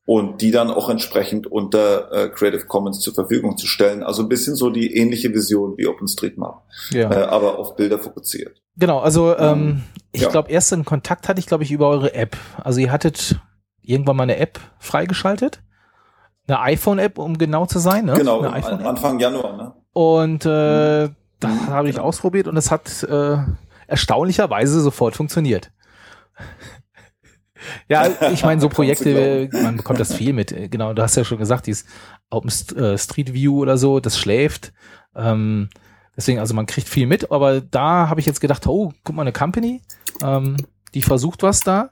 Und die dann auch entsprechend unter äh, Creative Commons zur Verfügung zu stellen. Also ein bisschen so die ähnliche Vision wie OpenStreetMap, Ja. äh, aber auf Bilder fokussiert. Genau, also ähm, ich ja. glaube, ersten Kontakt hatte ich, glaube ich, über eure App. Also ihr hattet irgendwann mal eine App freigeschaltet. Eine iPhone-App, um genau zu sein. Ne? Genau, Eine iPhone-App. Anfang Januar, ne? Und äh, da Mhm, habe ich genau. ausprobiert und es hat äh, erstaunlicherweise sofort funktioniert. ja, ich meine, so Projekte, man bekommt das viel mit. Äh, Genau, du hast ja schon gesagt, dieses Open äh, Street View oder so, das schläft. Ähm, deswegen, also man kriegt viel mit, aber da habe ich jetzt gedacht, oh, guck mal, eine Company, ähm, die versucht was da.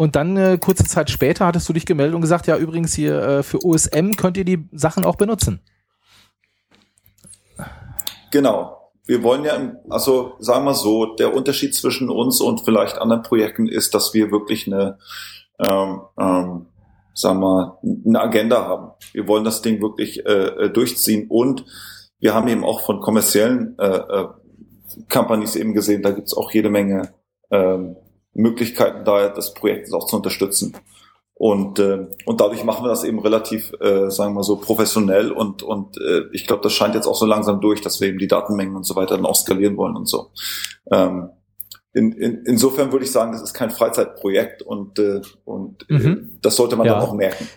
Und dann äh, kurze Zeit später hattest du dich gemeldet und gesagt, ja, übrigens hier äh, für OSM könnt ihr die Sachen auch benutzen. Genau. wir wollen ja, also sagen wir so, der Unterschied zwischen uns und vielleicht anderen Projekten ist, dass wir wirklich eine, ähm, ähm, sagen wir, eine Agenda haben. Wir wollen das Ding wirklich äh, äh, durchziehen und wir haben eben auch von kommerziellen äh, äh, Companies eben gesehen, da gibt's auch jede Menge ähm, Möglichkeiten, da das Projekt auch zu unterstützen. Und, äh, und dadurch machen wir das eben relativ, äh, sagen wir so, professionell und, und äh, ich glaube, das scheint jetzt auch so langsam durch, dass wir eben die Datenmengen und so weiter dann auch skalieren wollen und so. Ähm, in, in, insofern würde ich sagen, das ist kein Freizeitprojekt und, äh, und äh, Mhm. das sollte man Ja. dann auch merken.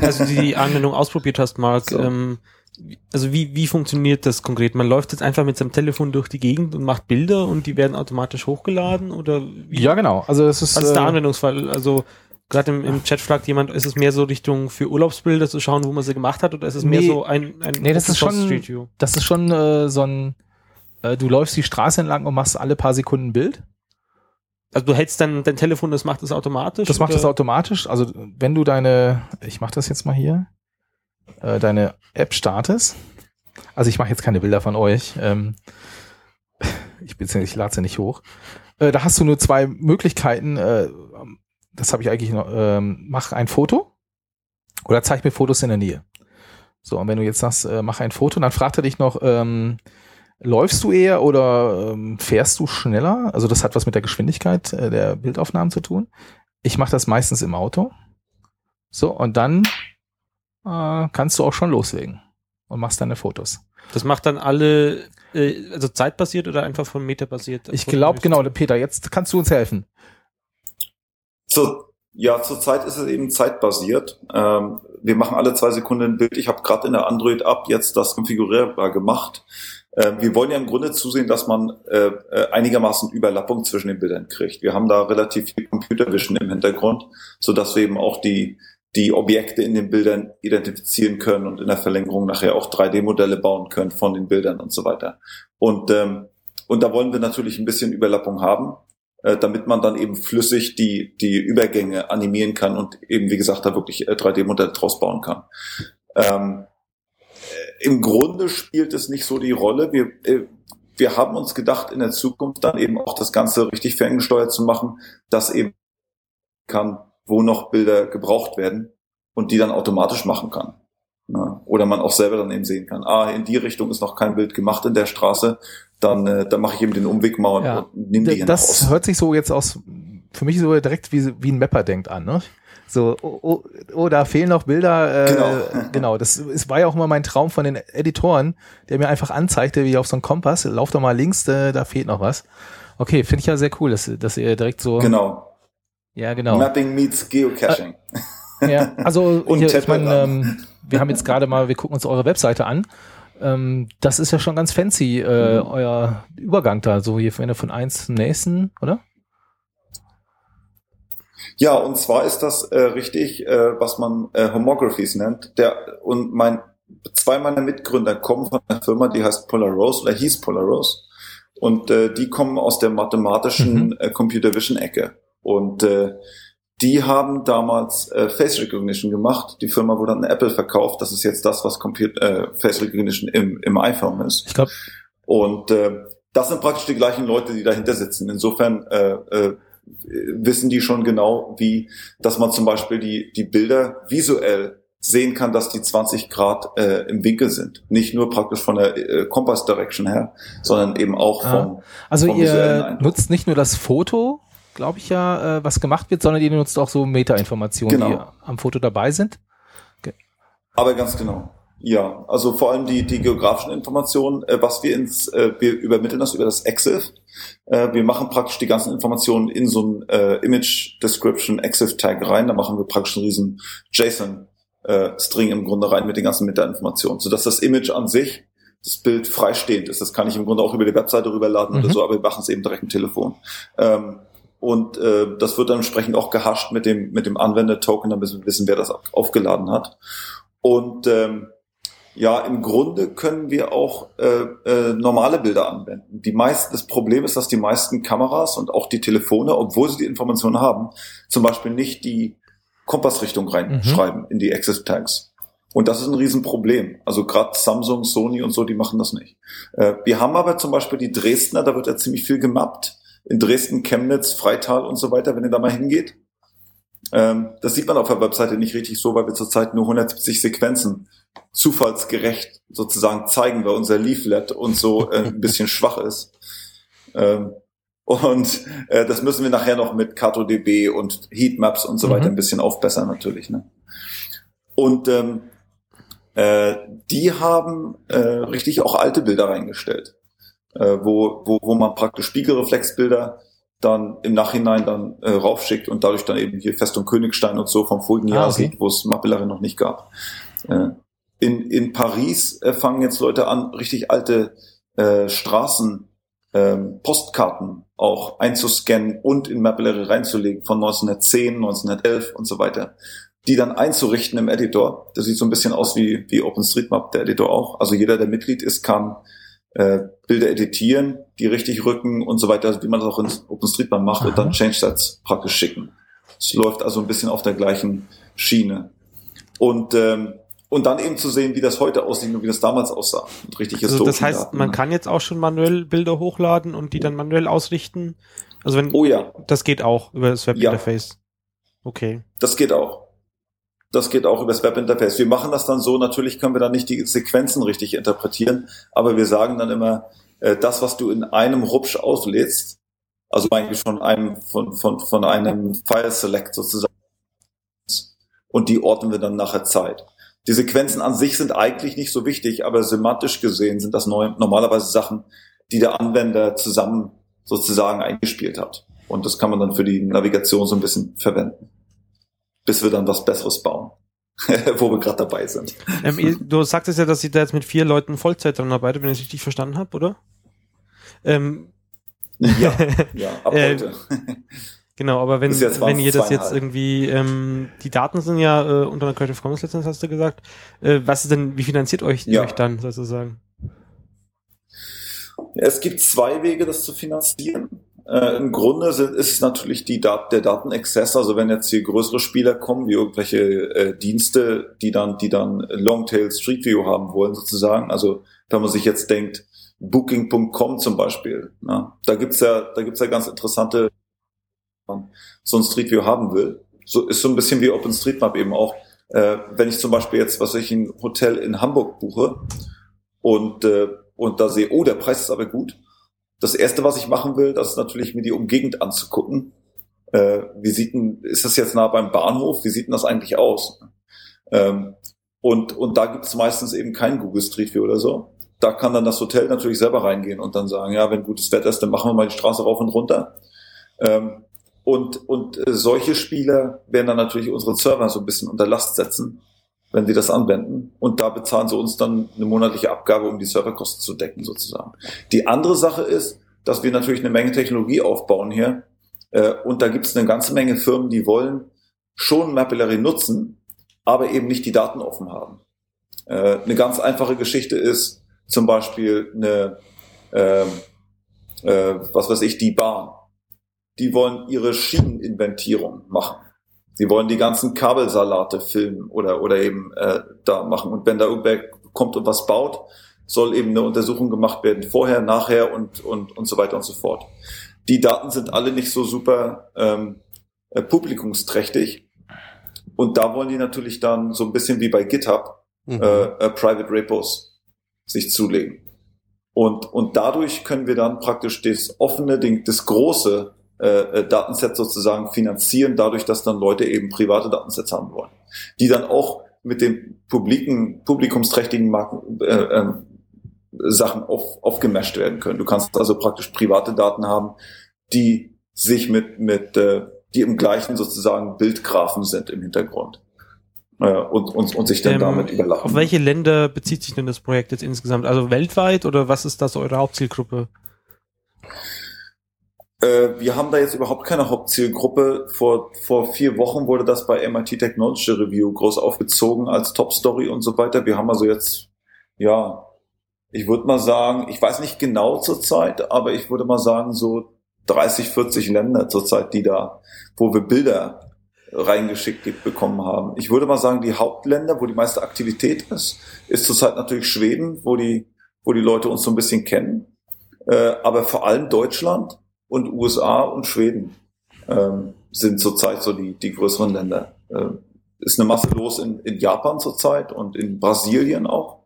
Also die, die Anwendung ausprobiert hast, Mark, So. ähm, also wie, wie funktioniert das konkret? Man läuft jetzt einfach mit seinem Telefon durch die Gegend und macht Bilder und die werden automatisch hochgeladen oder wie? Ja, genau. Also es ist, Was ist der äh, Anwendungsfall? Also gerade im, im Chat fragt jemand, ist es mehr so Richtung für Urlaubsbilder zu schauen, wo man sie gemacht hat, oder ist es mehr Nee. so ein, ein Nee, das ist schon- Street View? das ist schon äh, so ein, äh, du läufst die Straße entlang und machst alle paar Sekunden ein Bild. Also du hältst dann dein Telefon, das macht das automatisch? Das macht oder? das automatisch. Also wenn du deine, ich mache das jetzt mal hier, äh, deine App startest. Also ich mache jetzt keine Bilder von euch. Ähm, ich ich lade sie nicht hoch. Äh, da hast du nur zwei Möglichkeiten. Äh, das habe ich eigentlich noch. Ähm, mach ein Foto oder zeig mir Fotos in der Nähe. So und wenn du jetzt sagst, äh, mach ein Foto, dann fragt er dich noch. Ähm, Läufst du eher oder ähm, fährst du schneller? Also das hat was mit der Geschwindigkeit äh, der Bildaufnahmen zu tun. Ich mache das meistens im Auto. So, und dann äh, kannst du auch schon loslegen und machst deine Fotos. Das macht dann alle, äh, also zeitbasiert oder einfach von Meter basiert? Ich glaube, genau, Peter, jetzt kannst du uns helfen. Zur, ja, zurzeit ist es eben zeitbasiert. Ähm, wir machen alle zwei Sekunden ein Bild. Ich habe gerade in der Android-App jetzt das konfigurierbar gemacht. Ähm, wir wollen ja im Grunde zusehen, dass man äh, äh, einigermaßen Überlappung zwischen den Bildern kriegt. Wir haben da relativ viel Computer Vision im Hintergrund, so dass wir eben auch die die Objekte in den Bildern identifizieren können und in der Verlängerung nachher auch 3D-Modelle bauen können von den Bildern und so weiter. Und ähm, und da wollen wir natürlich ein bisschen Überlappung haben äh, damit man dann eben flüssig die, die Übergänge animieren kann und eben, wie gesagt, da wirklich äh, 3D-Modelle draus bauen kann. Ähm, äh, Im Grunde spielt es nicht so die Rolle. Wir, äh, wir haben uns gedacht, in der Zukunft dann eben auch das Ganze richtig ferngesteuert zu machen, dass eben kann, wo noch Bilder gebraucht werden und die dann automatisch machen kann. Ja, oder man auch selber dann eben sehen kann, ah, in die Richtung ist noch kein Bild gemacht in der Straße, dann, äh, dann mache ich eben den Umweg mal und, Ja. und nehme die hier Das raus. hört sich so jetzt aus, für mich so direkt wie, wie ein Mapper denkt an, ne? So, oh, oh, oh, da fehlen noch Bilder. Äh, Genau. genau. Das ist, war ja auch immer mein Traum von den Editoren, der mir einfach anzeigte, wie auf so einem Kompass, lauf doch mal links, äh, da fehlt noch was. Okay, finde ich ja sehr cool, dass, dass ihr direkt so. Genau. Ja, genau. Mapping meets Geocaching. Ja, also Und hier, ich meine, ähm, wir haben jetzt gerade mal, wir gucken uns eure Webseite an. Ähm, das ist ja schon ganz fancy, äh, Mhm. euer Übergang da, so hier ihr von eins zum nächsten, oder? Ja, und zwar ist das äh, richtig, äh, was man äh, Homographies nennt. Der und mein zwei meiner Mitgründer kommen von einer Firma, die heißt Polarose oder hieß Polarose. Und äh, die kommen aus der mathematischen Mhm. äh, Computer Vision Ecke. Und äh, die haben damals äh, Face Recognition gemacht. Die Firma wurde an Apple verkauft. Das ist jetzt das, was Computer, äh, Face Recognition im, im iPhone ist. Ich glaube, Und äh, das sind praktisch die gleichen Leute, die dahinter sitzen. Insofern äh, äh, wissen die schon genau, wie, dass man zum Beispiel die, die Bilder visuell sehen kann, dass die 20 Grad äh, im Winkel sind. Nicht nur praktisch von der äh, Compass Direction her, sondern eben auch Ah. vom, also vom ihr nutzt nicht nur das Foto, glaube ich ja, äh, was gemacht wird, sondern ihr nutzt auch so Meta-Informationen, Genau. die am Foto dabei sind. Aber ganz genau. Ja, also vor allem die, die geografischen Informationen, äh, was wir ins, äh, wir übermitteln das über das EXIF. Äh, wir machen praktisch die ganzen Informationen in so ein äh, Image Description EXIF Tag rein. Da machen wir praktisch einen riesen JSON äh, String im Grunde rein mit den ganzen Meta-Informationen, sodass das Image an sich das Bild freistehend ist. Das kann ich im Grunde auch über die Webseite rüberladen Mhm. oder so, aber wir machen es eben direkt im Telefon. Ähm, und äh, das wird dann entsprechend auch gehascht mit dem, mit dem Anwender-Token, damit wir wissen, wer das aufgeladen hat. Und ähm, ja, im Grunde können wir auch äh, äh, normale Bilder anwenden. Die meisten, das Problem ist, dass die meisten Kameras und auch die Telefone, obwohl sie die Informationen haben, zum Beispiel nicht die Kompassrichtung reinschreiben in die Access Tags. Und das ist ein Riesenproblem. Also gerade Samsung, Sony und so, die machen das nicht. Äh, wir haben aber zum Beispiel die Dresdner, da wird ja ziemlich viel gemappt. In Dresden, Chemnitz, Freital und so weiter, wenn ihr da mal hingeht. Ähm, das sieht man auf der Webseite nicht richtig so, weil wir zurzeit nur 170 Sequenzen zufallsgerecht sozusagen zeigen, weil unser Leaflet und so äh, ein bisschen schwach ist. Ähm, und äh, das müssen wir nachher noch mit CartoDB und Heatmaps und so weiter mhm. ein bisschen aufbessern natürlich. Ne? Und ähm, äh, die haben äh, richtig auch alte Bilder reingestellt, äh, wo, wo, wo man praktisch Spiegelreflexbilder dann im Nachhinein dann äh, raufschickt und dadurch dann eben hier Festung Königstein und so vom vorigen Jahr ah, okay. sieht, wo es Mapillary noch nicht gab. Äh, in, in Paris äh, fangen jetzt Leute an, richtig alte äh, Straßen, ähm, Postkarten auch einzuscannen und in Mapillary reinzulegen von 1910, 1911 und so weiter die dann einzurichten im Editor. Das sieht so ein bisschen aus wie, wie OpenStreetMap, der Editor auch. Also jeder, der Mitglied ist, kann äh, Bilder editieren, die richtig rücken und so weiter, wie man das auch in OpenStreetMap macht Aha. und dann Change-Sets praktisch schicken. Es läuft also ein bisschen auf der gleichen Schiene. Und ähm, und dann eben zu sehen, wie das heute aussieht und wie das damals aussah. Und richtig also das heißt, Daten. man kann jetzt auch schon manuell Bilder hochladen und die dann manuell ausrichten. Also wenn oh ja, das geht auch über das Webinterface. Ja. Okay. Das geht auch. Das geht auch über das Webinterface. Wir machen das dann so, natürlich können wir dann nicht die Sequenzen richtig interpretieren, aber wir sagen dann immer, äh, das, was du in einem Rupsch auslädst, also eigentlich von einem, von, von, von einem File Select sozusagen, und die ordnen wir dann nachher Zeit. Die Sequenzen an sich sind eigentlich nicht so wichtig, aber semantisch gesehen sind das neu, normalerweise Sachen, die der Anwender zusammen sozusagen eingespielt hat. Und das kann man dann für die Navigation so ein bisschen verwenden bis wir dann was Besseres bauen. wo wir gerade dabei sind. Ähm, du sagtest ja, dass ihr da jetzt mit vier Leuten Vollzeit dran arbeitet, wenn ich es richtig verstanden habe, oder? Ähm, ja, ja, ab heute. Genau, aber wenn, wenn ihr das jetzt irgendwie, ähm, die Daten sind ja äh, unter einer Creative Commons Lizenz, hast du gesagt. Äh, was ist denn, wie finanziert euch, ja. euch dann sozusagen? Es gibt zwei Wege, das zu finanzieren. Äh, Im Grunde sind, ist es natürlich die Dat der Datenexzess, also wenn jetzt hier größere Spieler kommen, wie irgendwelche äh, Dienste, die dann, die dann Longtail Street View haben wollen, sozusagen. Also wenn man sich jetzt denkt, Booking.com zum Beispiel, ne? da gibt's ja, da gibt's ja ganz interessante, man so ein Street View haben will. So ist so ein bisschen wie OpenStreetMap eben auch. Äh, wenn ich zum Beispiel jetzt, was ich ein Hotel in Hamburg buche und äh, und da sehe, oh, der Preis ist aber gut, das erste, was ich machen will, das ist natürlich mir die Umgegend anzugucken. Äh, wie sieht denn, ist das jetzt nah beim Bahnhof? Wie sieht denn das eigentlich aus? Ähm, und, und da gibt es meistens eben kein Google Street View oder so. Da kann dann das Hotel natürlich selber reingehen und dann sagen, ja, wenn gutes Wetter ist, dann machen wir mal die Straße rauf und runter. Ähm, und und äh, solche Spieler werden dann natürlich unseren Server so ein bisschen unter Last setzen wenn sie das anwenden. Und da bezahlen sie uns dann eine monatliche Abgabe, um die Serverkosten zu decken, sozusagen. Die andere Sache ist, dass wir natürlich eine Menge Technologie aufbauen hier. Äh, und da gibt es eine ganze Menge Firmen, die wollen schon Mapillary nutzen, aber eben nicht die Daten offen haben. Äh, eine ganz einfache Geschichte ist zum Beispiel eine, äh, äh, was weiß ich, die Bahn. Die wollen ihre Schieneninventierung machen. Sie wollen die ganzen Kabelsalate filmen oder, oder eben äh, da machen. Und wenn da irgendwer kommt und was baut, soll eben eine Untersuchung gemacht werden, vorher, nachher und, und, und so weiter und so fort. Die Daten sind alle nicht so super ähm, äh, publikumsträchtig. Und da wollen die natürlich dann so ein bisschen wie bei GitHub mhm. äh, äh, Private Repos sich zulegen. Und, und dadurch können wir dann praktisch das offene, Ding, das große äh, äh, Datenset sozusagen finanzieren, dadurch, dass dann Leute eben private Datensets haben wollen, die dann auch mit den publiken, publikumsträchtigen Marken, äh, äh, Sachen auf, aufgemasht werden können. Du kannst also praktisch private Daten haben, die sich mit, mit äh, die im gleichen sozusagen Bildgrafen sind im Hintergrund. Äh, und, und, und sich dann ähm, damit überlappen. Auf welche Länder bezieht sich denn das Projekt jetzt insgesamt? Also weltweit oder was ist das eure Hauptzielgruppe? Äh, wir haben da jetzt überhaupt keine Hauptzielgruppe. Vor, vor vier Wochen wurde das bei MIT Technology Review groß aufgezogen als Top Story und so weiter. Wir haben also jetzt, ja, ich würde mal sagen, ich weiß nicht genau zur Zeit, aber ich würde mal sagen, so 30, 40 Länder zurzeit, die da, wo wir Bilder reingeschickt bekommen haben. Ich würde mal sagen, die Hauptländer, wo die meiste Aktivität ist, ist zurzeit natürlich Schweden, wo die, wo die Leute uns so ein bisschen kennen. Äh, aber vor allem Deutschland und USA und Schweden ähm, sind zurzeit so die, die größeren Länder. Äh, ist eine Masse los in, in Japan zurzeit und in Brasilien auch.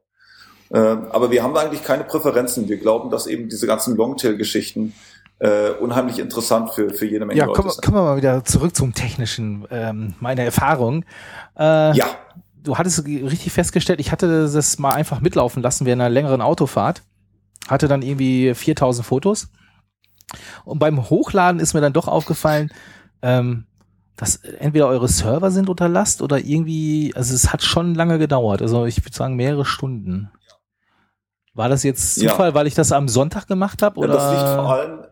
Äh, aber wir haben eigentlich keine Präferenzen. Wir glauben, dass eben diese ganzen Longtail-Geschichten äh, unheimlich interessant für, für jede Menge ja, Leute kommen, kommen wir mal wieder zurück zum Technischen, ähm, meine Erfahrung. Äh, Ja, Du hattest richtig festgestellt, ich hatte das mal einfach mitlaufen lassen während einer längeren Autofahrt. Hatte dann irgendwie 4000 Fotos. Und beim Hochladen ist mir dann doch aufgefallen, ähm, dass entweder eure Server sind unter Last oder irgendwie, also es hat schon lange gedauert. Also ich würde sagen mehrere Stunden. War das jetzt Ja. Zufall, weil ich das am Sonntag gemacht habe? Ja, Oder? das liegt vor allem.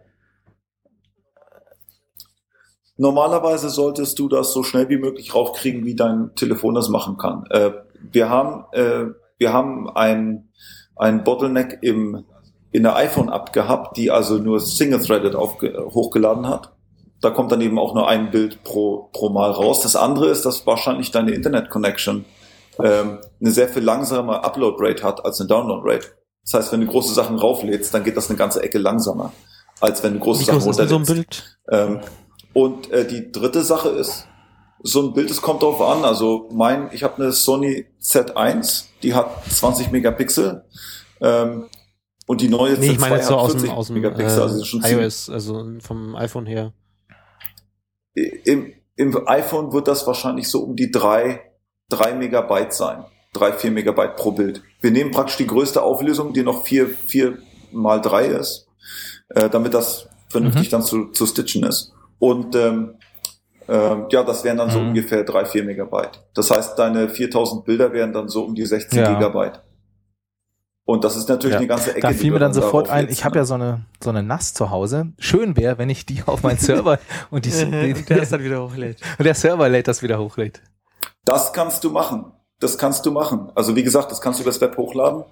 Normalerweise solltest du das so schnell wie möglich raufkriegen, wie dein Telefon das machen kann. Äh, wir haben, äh, wir haben ein, ein Bottleneck im, in der iPhone-App gehabt, die also nur single-threaded hochgeladen hat. Da kommt dann eben auch nur ein Bild pro, pro Mal raus. Das andere ist, dass wahrscheinlich deine Internet-Connection ähm, eine sehr viel langsame Upload-Rate hat als eine Download-Rate. Das heißt, wenn du große Sachen rauflädst, dann geht das eine ganze Ecke langsamer, als wenn du große Wie Sachen denn so ein runterlädst. Bild? Ähm, und äh, die dritte Sache ist, so ein Bild, es kommt drauf an. Also mein, ich habe eine Sony Z1, die hat 20 Megapixel. Ähm, und die neue Nee, Z2 ich meine jetzt so aus 40 dem, aus dem Megapixel. also äh, schon ziemlich- iOS, also vom iPhone her. im, im iPhone wird das wahrscheinlich so um die drei, drei Megabyte sein. Drei, vier Megabyte pro Bild. Wir nehmen praktisch die größte Auflösung, die noch vier, vier mal drei ist, äh, damit das vernünftig dann zu, zu stitchen ist. Und ähm, ähm, ja, das wären dann so Mhm. ungefähr drei, vier Megabyte. Das heißt, deine 4000 Bilder wären dann so um die 16 Ja. Gigabyte. Und das ist natürlich Ja. eine ganze Ecke. Da fiel mir dann da sofort ein, ich habe ne? ja so eine, so eine NAS zu Hause. Schön wäre, wenn ich die auf meinen Server und, die, die, Und der ist dann wieder hochlädt. und der Server lädt das wieder hochlädt. Das kannst du machen. Das kannst du machen. Also wie gesagt, das kannst du übers Web hochladen.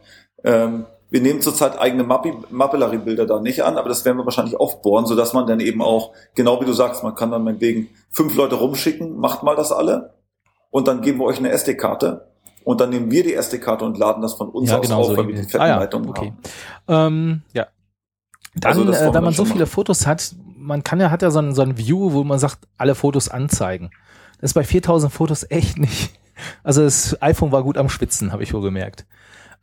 Ähm, wir nehmen zurzeit eigene Mapillary-Bilder da nicht an, aber das werden wir wahrscheinlich aufbohren, sodass man dann eben auch, genau wie du sagst, man kann dann meinetwegen fünf Leute rumschicken, macht mal das alle und dann geben wir euch eine SD-Karte und dann nehmen wir die SD-Karte und laden das von uns Ja, aus genau auf, so. weil wir die irgendwie. fetten Ah, ja, okay. haben. Ähm, ja. Dann, Also äh, wir man so viele machen. Fotos hat, man kann ja, hat ja so ein, so ein View, wo man sagt, alle Fotos anzeigen. Das ist bei 4000 Fotos echt nicht. Also das iPhone war gut am Schwitzen, habe ich wohl gemerkt.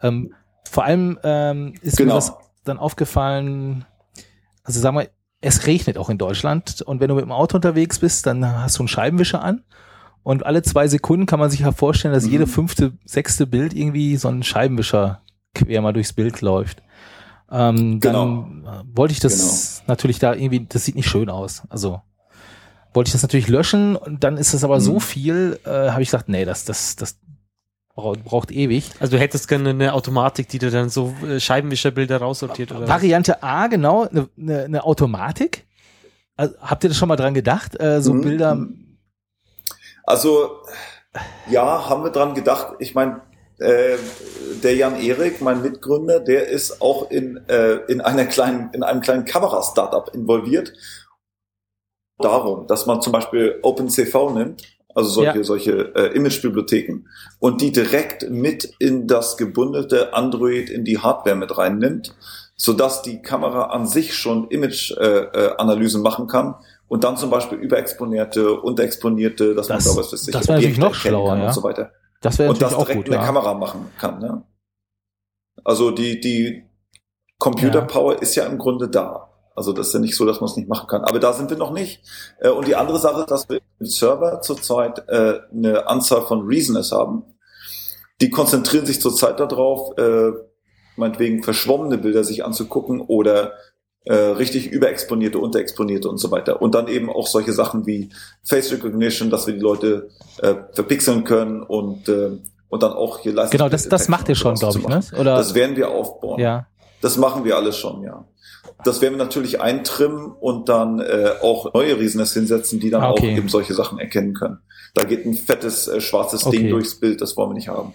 Ähm, vor allem ähm, ist Genau. mir das dann aufgefallen, also sagen wir, es regnet auch in Deutschland und wenn du mit dem Auto unterwegs bist, dann hast du einen Scheibenwischer an und alle zwei Sekunden kann man sich ja vorstellen, dass Mhm. jede fünfte, sechste Bild irgendwie so ein Scheibenwischer quer mal durchs Bild läuft. Ähm, Dann äh, wollte ich das natürlich da irgendwie, das sieht nicht schön aus. Also wollte ich das natürlich löschen und dann ist es aber so Mhm. viel, äh, habe ich gesagt, nee, das, das, das braucht, braucht ewig. Also du hättest gerne eine Automatik, die dir dann so äh, Scheibenwischerbilder raussortiert oder was? Variante A, genau, eine ne, ne Automatik. Also, habt ihr das schon mal dran gedacht? Äh, so Mhm. Bilder, Also, ja, haben wir dran gedacht. Ich meine, äh, der Jan Erik, mein Mitgründer, der ist auch in, äh, in einer kleinen, in einem kleinen Kamera-Startup involviert. Darum, dass man zum Beispiel OpenCV nimmt, also solche, Ja. solche äh, Imagebibliotheken, und die direkt mit in das gebundelte Android in die Hardware mit reinnimmt, sodass die Kamera an sich schon Image-Analysen machen kann und dann zum Beispiel überexponierte, unterexponierte, dass Das- man da was das wäre natürlich Objekte noch schlauer, kann ja. und so weiter. das wäre Und das auch direkt gut. in der Ja. Kamera machen kann. Ne? Also die, die Computerpower ist ja im Grunde da. Also das ist ja nicht so, dass man es nicht machen kann. Aber da sind wir noch nicht. Äh, Und die andere Sache, dass wir im Server zurzeit äh, eine Anzahl von Reasoners haben. Die konzentrieren sich zurzeit darauf, äh, meinetwegen verschwommene Bilder sich anzugucken oder äh, richtig überexponierte, unterexponierte und so weiter. Und dann eben auch solche Sachen wie Face Recognition, dass wir die Leute äh, verpixeln können und, äh, und dann auch hier leisten. Genau, das, das macht ihr schon, glaube ich, ne? Oder, Das werden wir aufbauen. ja. Das machen wir alles schon, ja. Das werden wir natürlich eintrimmen und dann äh, auch neue Riesennest hinsetzen, die dann Ah, okay. auch eben solche Sachen erkennen können. Da geht ein fettes äh, schwarzes Okay. Ding durchs Bild, das wollen wir nicht haben.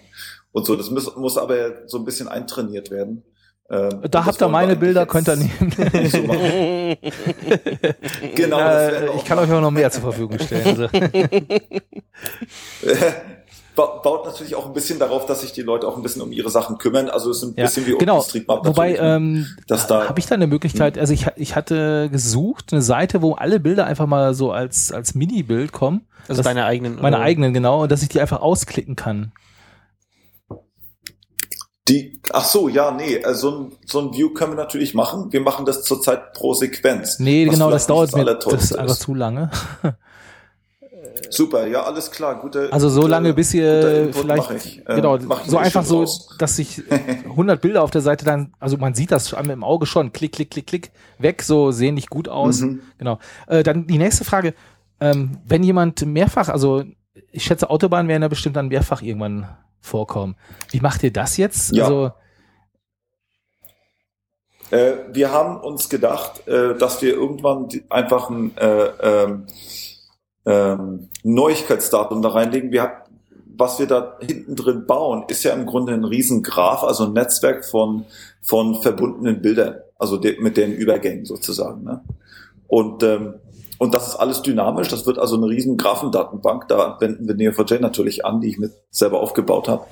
Und so, das muss, muss aber so ein bisschen eintrainiert werden. Ähm, Da habt ihr meine Bilder, könnt ihr nehmen. So genau. wir Äh, ich kann euch auch noch mehr zur Verfügung stellen. Also. Ba- baut natürlich auch ein bisschen darauf, dass sich die Leute auch ein bisschen um ihre Sachen kümmern. Also es ist ein Ja, bisschen wie genau. OpenStreetMap Wobei, ne? ähm, dass da habe ich da eine Möglichkeit, also ich, ich hatte gesucht, eine Seite, wo alle Bilder einfach mal so als, als Mini-Bild kommen. Also Das- deine eigenen. Meine oder- eigenen, genau, und dass ich die einfach ausklicken kann. Die, ach so, ja, nee, äh, so ein, so ein View können wir natürlich machen. Wir machen das zurzeit pro Sequenz. Nee, genau, das dauert mir, das ist einfach zu lange. Super, ja, alles klar, gute. Also so lange, bis ihr vielleicht, ich. Ähm, genau, so einfach so, raus. dass sich 100 Bilder auf der Seite dann, also man sieht das schon im Auge schon, klick, klick, klick, klick, weg, so sehen nicht gut aus. Mhm. Genau. Äh, dann die nächste Frage, ähm, wenn jemand mehrfach, also ich schätze Autobahnen werden ja bestimmt dann mehrfach irgendwann vorkommen. Wie macht ihr das jetzt? Ja. Also, Äh, wir haben uns gedacht, äh, dass wir irgendwann einfach ein äh, ähm, ähm, Neuigkeitsdatum da reinlegen. Wir, hat- was wir da hinten drin bauen, ist ja im Grunde ein Riesengraph, also ein Netzwerk von, von verbundenen Bildern, also de, mit den Übergängen sozusagen. Ne? Und, ähm, und das ist alles dynamisch, das wird also eine riesen Graphendatenbank, da wenden wir Neo4j natürlich an, die ich mit selber aufgebaut habe.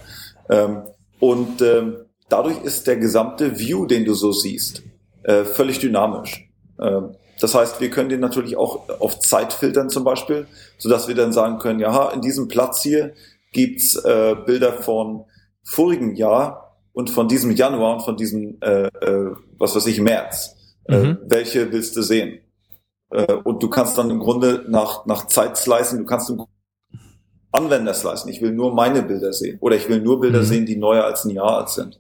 Ähm, und ähm, dadurch ist der gesamte View, den du so siehst, äh, völlig dynamisch. Ähm, das heißt, wir können den natürlich auch auf Zeit filtern zum Beispiel, sodass wir dann sagen können, ja, in diesem Platz hier gibt's äh, Bilder von vorigen Jahr und von diesem Januar und von diesem, äh, äh, was weiß ich, März. Äh, Mhm. welche willst du sehen? Äh, und du kannst dann im Grunde nach, nach Zeit slicen, du kannst im Anwender slicen. Ich will nur meine Bilder sehen. Oder ich will nur Bilder Mhm. sehen, die neuer als ein Jahr alt sind.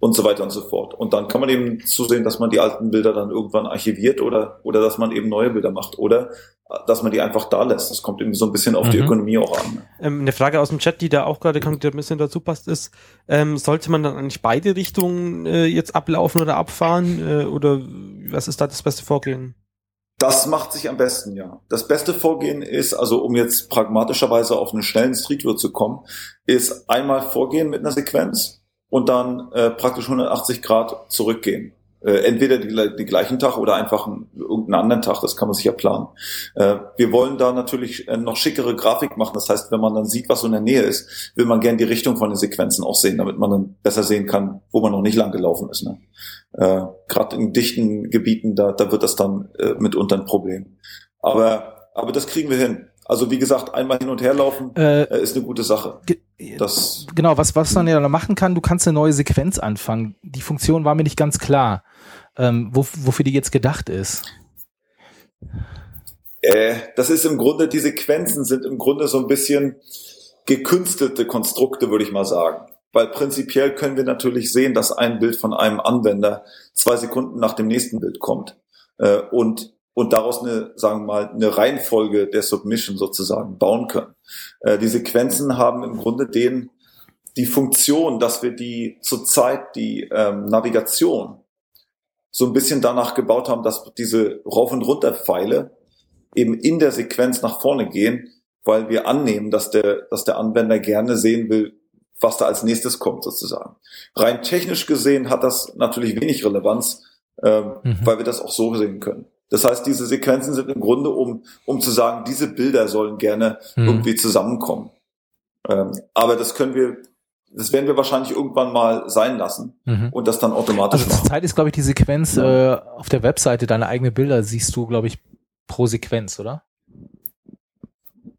Und so weiter und so fort. Und dann kann man eben zusehen, dass man die alten Bilder dann irgendwann archiviert oder, oder dass man eben neue Bilder macht. Oder äh, dass man die einfach da lässt. Das kommt irgendwie so ein bisschen auf die Mhm. Ökonomie auch an. Ähm, eine Frage aus dem Chat, die da auch gerade kommt, die ein bisschen dazu passt, ist, ähm, sollte man dann eigentlich beide Richtungen äh, jetzt ablaufen oder abfahren? Äh, oder was ist da das beste Vorgehen? Das macht sich am besten, ja. Das beste Vorgehen ist, also um jetzt pragmatischerweise auf einen schnellen Street View zu kommen, ist einmal vorgehen mit einer Sequenz und dann äh, praktisch 180 Grad zurückgehen. Äh, entweder die, die gleichen Tag oder einfach einen, irgendeinen anderen Tag, das kann man sich ja planen. Äh, wir wollen da natürlich äh, noch schickere Grafik machen. Das heißt, wenn man dann sieht, was so in der Nähe ist, will man gern die Richtung von den Sequenzen auch sehen, damit man dann besser sehen kann, wo man noch nicht lang gelaufen ist. Ne? Äh, Gerade in dichten Gebieten, da, da wird das dann äh, mitunter ein Problem. Aber, aber das kriegen wir hin. Also wie gesagt, einmal hin und her laufen ist eine gute Sache. Das genau, was, was man ja dann machen kann, du kannst eine neue Sequenz anfangen. Die Funktion war mir nicht ganz klar, ähm, wo, wofür die jetzt gedacht ist. Äh, das ist im Grunde, die Sequenzen sind im Grunde so ein bisschen gekünstelte Konstrukte, würde ich mal sagen. Weil prinzipiell können wir natürlich sehen, dass ein Bild von einem Anwender zwei Sekunden nach dem nächsten Bild kommt. Äh, und, und daraus eine, sagen wir mal, eine Reihenfolge der Submission sozusagen bauen können. Äh, die Sequenzen haben im Grunde den, die Funktion, dass wir die zurzeit die ähm, Navigation so ein bisschen danach gebaut haben, dass diese Rauf- und Runterpfeile eben in der Sequenz nach vorne gehen, weil wir annehmen, dass der, dass der Anwender gerne sehen will, was da als nächstes kommt sozusagen. Rein technisch gesehen hat das natürlich wenig Relevanz, ähm, Mhm. weil wir das auch so sehen können. Das heißt, diese Sequenzen sind im Grunde, um, um zu sagen, diese Bilder sollen gerne Mhm. irgendwie zusammenkommen. Ähm, aber das können wir, das werden wir wahrscheinlich irgendwann mal sein lassen Mhm. und das dann automatisch Also machen. zurzeit ist, glaube ich, die Sequenz äh, auf der Webseite, deine eigenen Bilder siehst du, glaube ich, pro Sequenz, oder?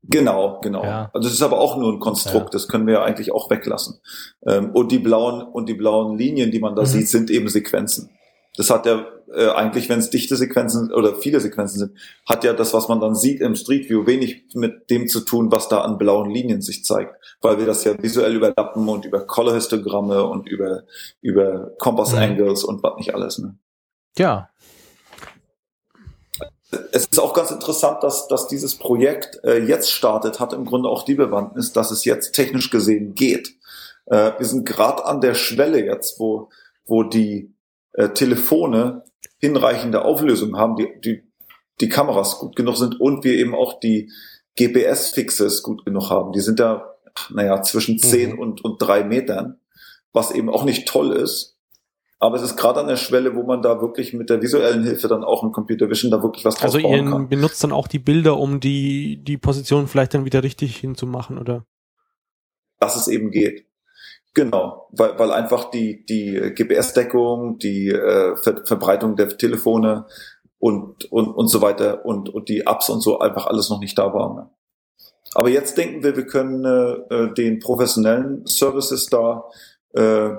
Genau, genau. Ja. Also es ist aber auch nur ein Konstrukt, Ja. das können wir ja eigentlich auch weglassen. Ähm, und die blauen und die blauen Linien, die man da Mhm. sieht, sind eben Sequenzen. Das hat ja äh, eigentlich, wenn es dichte Sequenzen oder viele Sequenzen sind, hat ja das, was man dann sieht im Street View, wenig mit dem zu tun, was da an blauen Linien sich zeigt, weil wir das ja visuell überlappen und über Color Histogramme und über über Compass Mhm. Angles und was nicht alles. Ne? Ja. Es ist auch ganz interessant, dass, dass dieses Projekt äh, jetzt startet, hat im Grunde auch die Bewandtnis, dass es jetzt technisch gesehen geht. Äh, wir sind gerade an der Schwelle jetzt, wo, wo die äh, Telefone hinreichende Auflösung haben, die, die, die Kameras gut genug sind und wir eben auch die GPS-Fixes gut genug haben. Die sind da, naja, zwischen 10 und, und drei Metern, was eben auch nicht toll ist. Aber es ist gerade an der Schwelle, wo man da wirklich mit der visuellen Hilfe dann auch im Computer Vision da wirklich was draus Also ihr kann. benutzt dann auch die Bilder, um die, die Position vielleicht dann wieder richtig hinzumachen, oder? dass es eben geht. Genau, weil, weil einfach die, die GPS-Deckung, die äh, Ver Verbreitung der Telefone und, und, und so weiter und, und die Apps und so einfach alles noch nicht da war. Ne? Aber jetzt denken wir, wir können äh, äh, den professionellen Services da äh,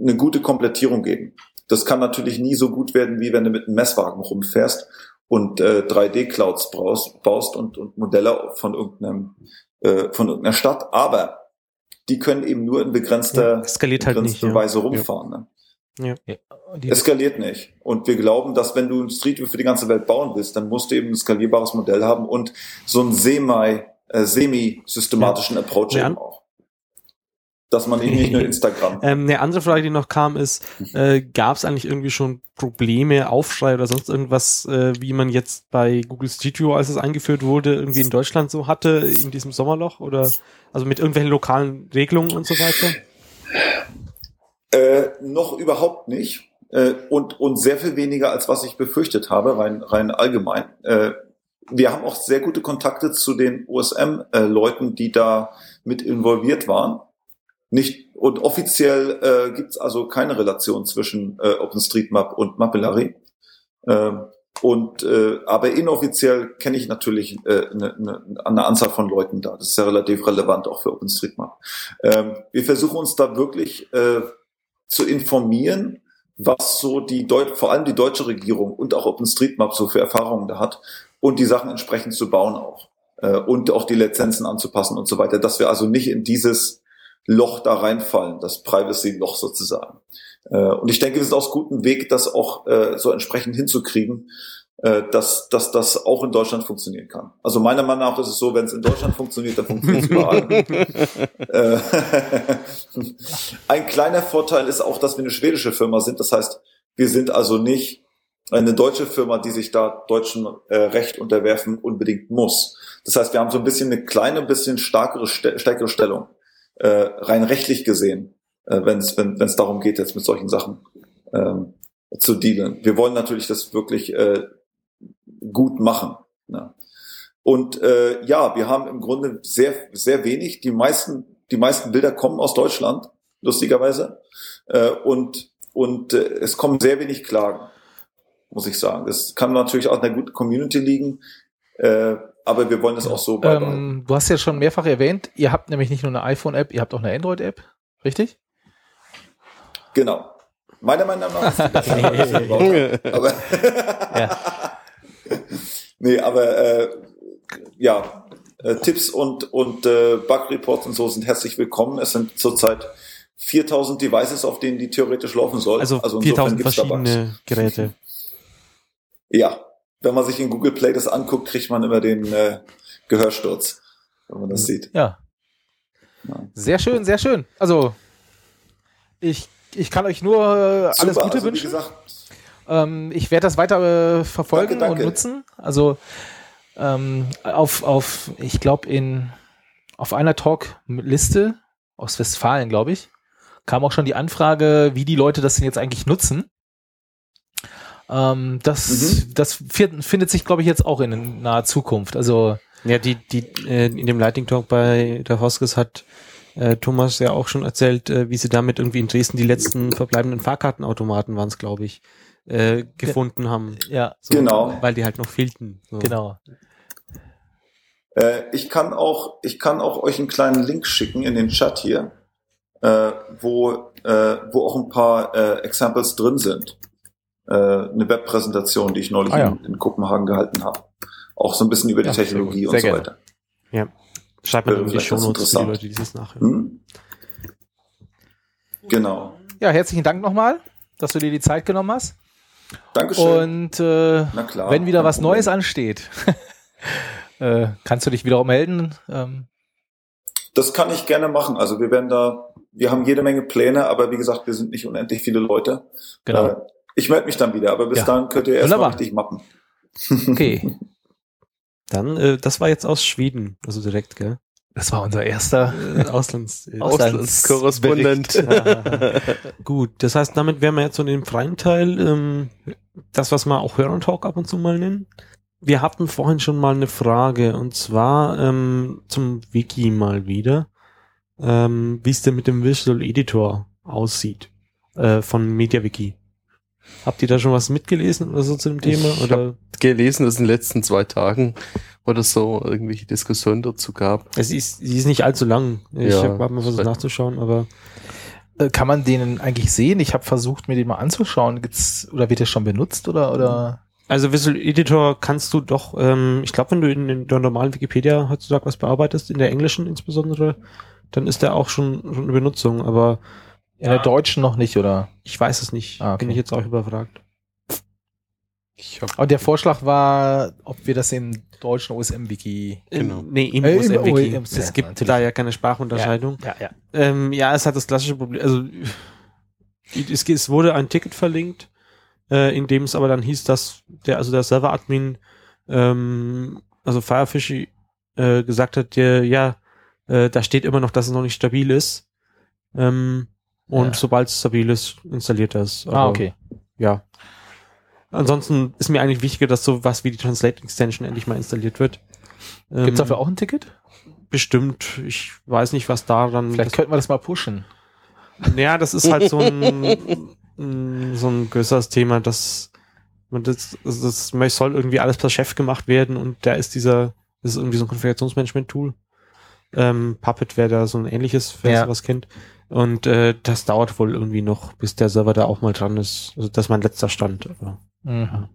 eine gute Komplettierung geben. Das kann natürlich nie so gut werden, wie wenn du mit einem Messwagen rumfährst und äh, 3D-Clouds baust, baust und, und Modelle von irgendeinem äh, von irgendeiner Stadt. Aber die können eben nur in begrenzter, Ja, skaliert halt begrenzter nicht, ja. Weise rumfahren. Ne? Und die, Es skaliert nicht. Und wir glauben, dass wenn du ein Street View für die ganze Welt bauen willst, dann musst du eben ein skalierbares Modell haben und so einen semi, äh, semi-systematischen Approach Ja. eben auch. Dass man eben nicht nur Instagram. Ähm, eine andere Frage, die noch kam, ist, äh, gab es eigentlich irgendwie schon Probleme, Aufschrei oder sonst irgendwas, äh, wie man jetzt bei Google View, als es eingeführt wurde, irgendwie in Deutschland so hatte, in diesem Sommerloch? Oder also mit irgendwelchen lokalen Regelungen und so weiter? Äh, noch überhaupt nicht. Äh, und, und sehr viel weniger, als was ich befürchtet habe, rein, rein allgemein. Äh, wir haben auch sehr gute Kontakte zu den OSM-Leuten, die da mit involviert waren. Nicht, und offiziell äh, gibt es also keine Relation zwischen äh, OpenStreetMap und Mapillary. Ähm, und äh, aber inoffiziell kenne ich natürlich äh, eine, eine, eine Anzahl von Leuten da. Das ist ja relativ relevant auch für OpenStreetMap. Ähm, wir versuchen uns da wirklich äh, zu informieren, was so die Deut vor allem die deutsche Regierung und auch OpenStreetMap so für Erfahrungen da hat und die Sachen entsprechend zu bauen auch äh, und auch die Lizenzen anzupassen und so weiter, dass wir also nicht in dieses Loch da reinfallen, das Privacy-Loch sozusagen. Äh, und ich denke, wir sind auf gutem Weg, das auch äh, so entsprechend hinzukriegen, äh, dass, dass das auch in Deutschland funktionieren kann. Also meiner Meinung nach ist es so, wenn es in Deutschland funktioniert, dann funktioniert es überall. Ein kleiner Vorteil ist auch, dass wir eine schwedische Firma sind. Das heißt, wir sind also nicht eine deutsche Firma, die sich da deutschem äh, Recht unterwerfen unbedingt muss. Das heißt, wir haben so ein bisschen eine kleine, bisschen starkere, stärkere Stellung, äh, rein rechtlich gesehen, äh, wenn's, wenn es darum geht, jetzt mit solchen Sachen ähm, zu dealen. Wir wollen natürlich das wirklich äh, gut machen. Ne? Und äh, ja, wir haben im Grunde sehr, sehr wenig. Die meisten, die meisten Bilder kommen aus Deutschland, lustigerweise. Äh, und und äh, es kommen sehr wenig Klagen, muss ich sagen. Das kann natürlich auch in einer guten Community liegen. Äh, aber wir wollen das auch so beibehalten. ähm, du hast ja schon mehrfach erwähnt, ihr habt nämlich nicht nur eine iPhone-App, ihr habt auch eine Android-App, richtig? Genau. Meiner Meinung nach aber Ja. nee, aber äh, ja, äh, Tipps und und äh, Bug Reports und so sind herzlich willkommen. Es sind zurzeit 4000 Devices, auf denen die theoretisch laufen soll. Also, insofern 4000 gibt's da Bugs. verschiedene Geräte. Ja, wenn man sich in Google Play das anguckt, kriegt man immer den äh, Gehörsturz, wenn man das sieht. Ja. Ja. Sehr schön, sehr schön. Also, ich, ich kann euch nur äh, alles Gute also, wünschen. Ähm, ich werde das weiter äh, verfolgen Danke, danke. und nutzen. Also ähm, auf, auf, ich glaube, in auf einer Talk-Liste aus Westfalen, glaube ich, kam auch schon die Anfrage, wie die Leute das denn jetzt eigentlich nutzen. Ähm, das, Mhm. das fi- findet sich, glaube ich, jetzt auch in naher Zukunft. Also Ja, die, die, äh, in dem Lightning Talk bei der Hoskes hat äh, Thomas ja auch schon erzählt, äh, wie sie damit irgendwie in Dresden die letzten verbleibenden Fahrkartenautomaten waren es, glaube ich, äh, gefunden haben. ja, So, Genau. Weil die halt noch fehlten. So. genau. äh, ich kann auch, ich kann auch euch einen kleinen Link schicken in den Chat hier, äh, wo, äh, wo auch ein paar äh, Examples drin sind. Äh, eine Webpräsentation, die ich neulich Ah, ja. in, in Kopenhagen gehalten habe. Auch so ein bisschen über die Ja, sehr Technologie und Sehr so gerne. weiter. Schreibt man Äh, in die vielleicht ganz Shownotes für die interessant. Leute, die das nachhören. Hm? Genau. Ja, herzlichen Dank nochmal, dass du dir die Zeit genommen hast. Dankeschön. Und äh, Na klar. wenn wieder was. Neues ansteht, äh, kannst du dich wieder melden. Ähm, Das kann ich gerne machen. Also wir werden da, wir haben jede Menge Pläne, aber wie gesagt, wir sind nicht unendlich viele Leute. genau. Äh, ich melde mich dann wieder, aber bis Ja. dahin könnt ihr erstmal richtig mappen. Okay. Dann, äh, das war jetzt aus Schweden, also direkt, gell? Das war unser erster Äh, Auslands. Auslandskorrespondent. Ja. Gut, das heißt, damit wären wir jetzt so in dem freien Teil, ähm, das, was wir auch Hörer Talk ab und zu mal nennen. Wir hatten vorhin schon mal eine Frage und zwar ähm, zum Wiki mal wieder, ähm, wie es denn mit dem Visual Editor aussieht äh, von MediaWiki. Habt ihr da schon was mitgelesen oder so zu dem Thema? Ich Oder gelesen, dass in den letzten zwei Tagen oder so irgendwelche Diskussionen dazu gab. es ist, sie ist nicht allzu lang. Ich Ja, habe mal versucht nachzuschauen, aber Äh, Kann man den eigentlich sehen? Ich habe versucht, mir den mal anzuschauen. Gibt's, oder wird der schon benutzt oder oder? Also Visual Editor kannst du doch, ähm, ich glaube, wenn du in, in der normalen Wikipedia heutzutage was bearbeitest, in der englischen insbesondere, dann ist der auch schon, schon in Benutzung, aber In der deutschen noch nicht, oder? ich weiß es nicht. Ah, okay. Bin ich jetzt auch überfragt. Und der Vorschlag war, ob wir das im deutschen OSM-Wiki. Genau. Nee, im Äh, im OSM-Wiki. OSM, Es ja, gibt natürlich. da ja keine Sprachunterscheidung. Ja, ja. Ähm, ja, es hat das klassische Problem. Also es, es wurde ein Ticket verlinkt, äh, in dem es aber dann hieß, dass der, also der Server-Admin, ähm, also Firefishy, äh, gesagt hat, der, ja, äh, da steht immer noch, dass es noch nicht stabil ist. Ähm, und Ja. sobald es stabil ist, installiert er es. Ah, Aber, okay. Ja. Ansonsten ist mir eigentlich wichtiger, dass sowas wie die Translate Extension endlich mal installiert wird. Gibt's Ähm, dafür auch ein Ticket? Bestimmt. Ich weiß nicht, was daran. Vielleicht könnten wir das mal pushen. Ja, das ist halt so ein, ein- so ein größeres Thema, dass man das, das, das soll irgendwie alles per Chef gemacht werden und da ist dieser, das ist irgendwie so ein Konfigurationsmanagement-Tool. Ähm, Puppet wäre da so ein ähnliches, wer Ja. sowas kennt. Und äh, das dauert wohl irgendwie noch, bis der Server da auch mal dran ist. Also das ist mein letzter Stand. Aber, Mhm.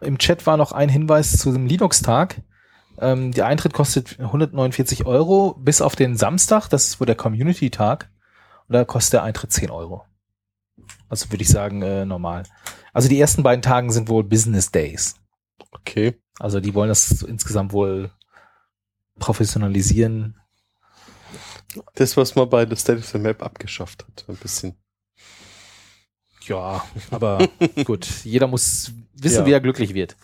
Im Chat war noch ein Hinweis zu dem Linux-Tag. Ähm, der Eintritt kostet 149 Euro bis auf den Samstag, das ist wohl der Community-Tag. Und da kostet der Eintritt 10 Euro. Also würde ich sagen, äh, normal. Also die ersten beiden Tagen sind wohl Business Days. okay. Also die wollen das insgesamt wohl professionalisieren. Das, was man bei The State of the Map abgeschafft hat, ein bisschen. Ja, aber gut, jeder muss wissen, Ja. wie er glücklich wird.